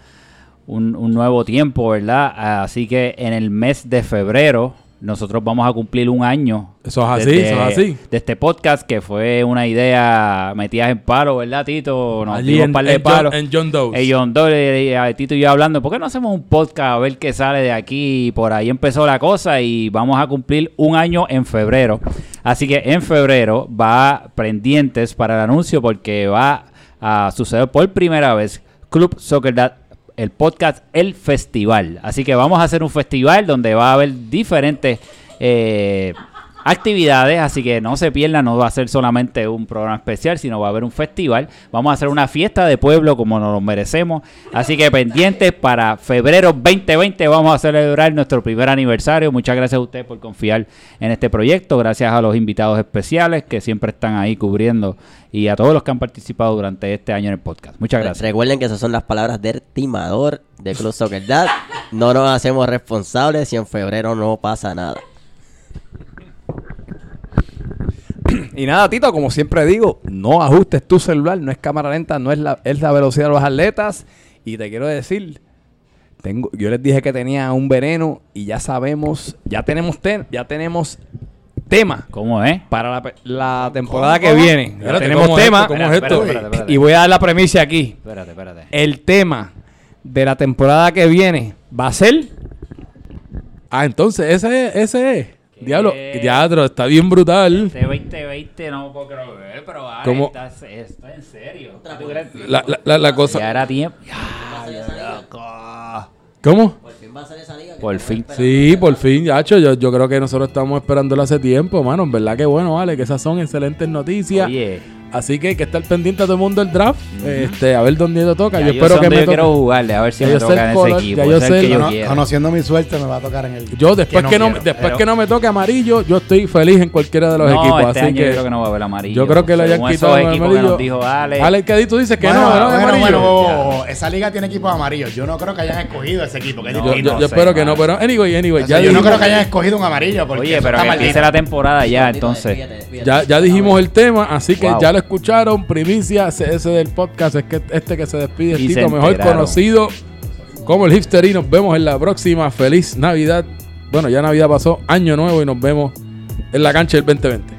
un, un nuevo tiempo, ¿verdad? Así que en el mes de febrero nosotros vamos a cumplir un año. Eso es así, eso es así. De este podcast que fue una idea metida en palo, ¿verdad, Tito? Nos Allí en, par de en John, en John Doe's. Ey, John Doe, y a Tito y yo hablando, ¿por qué no hacemos un podcast a ver qué sale de aquí? Y por ahí empezó la cosa y vamos a cumplir un año en febrero. Así que en febrero va pendientes para el anuncio porque va a suceder por primera vez Club Soccer Dad, el podcast El Festival. Así que vamos a hacer un festival donde va a haber diferentes eh, actividades, así que no se pierdan, no va a ser solamente un programa especial, sino va a haber un festival. Vamos a hacer una fiesta de pueblo como nos lo merecemos. Así que pendientes para febrero 2020 vamos a celebrar nuestro primer aniversario. Muchas gracias a usted por confiar en este proyecto. Gracias a los invitados especiales que siempre están ahí cubriendo y a todos los que han participado durante este año en el podcast. Muchas gracias. Recuerden que esas son las palabras del timador de Club Soccer Dad. No nos hacemos responsables si en febrero no pasa nada. Y nada, Tito, como siempre digo, no ajustes tu celular, no es cámara lenta, no es la, es la velocidad de los atletas. Y te quiero decir, tengo, yo les dije que tenía un veneno y ya sabemos, ya tenemos te- ya tenemos tema ¿Cómo es? para la, temporada ¿Cómo? que viene. Ya Espérate, tenemos ¿cómo es tema esto? ¿Cómo es esto? espérate, espérate. y voy a dar la premisa aquí. Espérate, espérate. El tema de la temporada que viene va a ser Ah, entonces, ese es, ese es. ¿Qué? Diablo, teatro, está bien brutal. Este 2020 no puedo creer, pero vale, ¿Cómo? estás, esto en serio. La, la, la, la Ya cosa. era tiempo. ¿Cómo? Por fin va a ser esa liga. Por fin. Sí, por fin, Yacho. Yo, yo creo que nosotros estamos esperándolo hace tiempo, mano. En verdad que bueno, vale, que esas son excelentes noticias. Oye, Así que hay que estar pendiente a todo el mundo del draft. este, a ver dónde toca. ya yo yo espero que me yo quiero jugarle, a ver si Ya me yo sé toca en color, ese equipo. ya yo sé que yo conociendo mi suerte me va a tocar en el. Yo después que, no, después pero- que no me toque amarillo, yo estoy feliz en cualquiera de los no, equipos. este así año que yo creo que no va a haber amarillo. yo creo que le hayan quitado esos el equipos que amarillo. nos dijo Ale. Ale, que tú dices que bueno, no, no, bueno, amarillo. bueno, esa liga tiene equipos amarillos. Yo no creo que hayan escogido ese equipo. Que yo, espero que no, pero anyway, anyway, yo no creo que hayan escogido un amarillo. Porque Oye, pero que empiece la temporada ya, entonces. ya, ya dijimos el tema, así que ya lo escucharon. Primicia CS del podcast es que este que se despide, se Tito, mejor conocido como el hipster. Y nos vemos en la próxima. Feliz Navidad. Bueno, ya Navidad pasó, año nuevo y nos vemos en la cancha del 2020.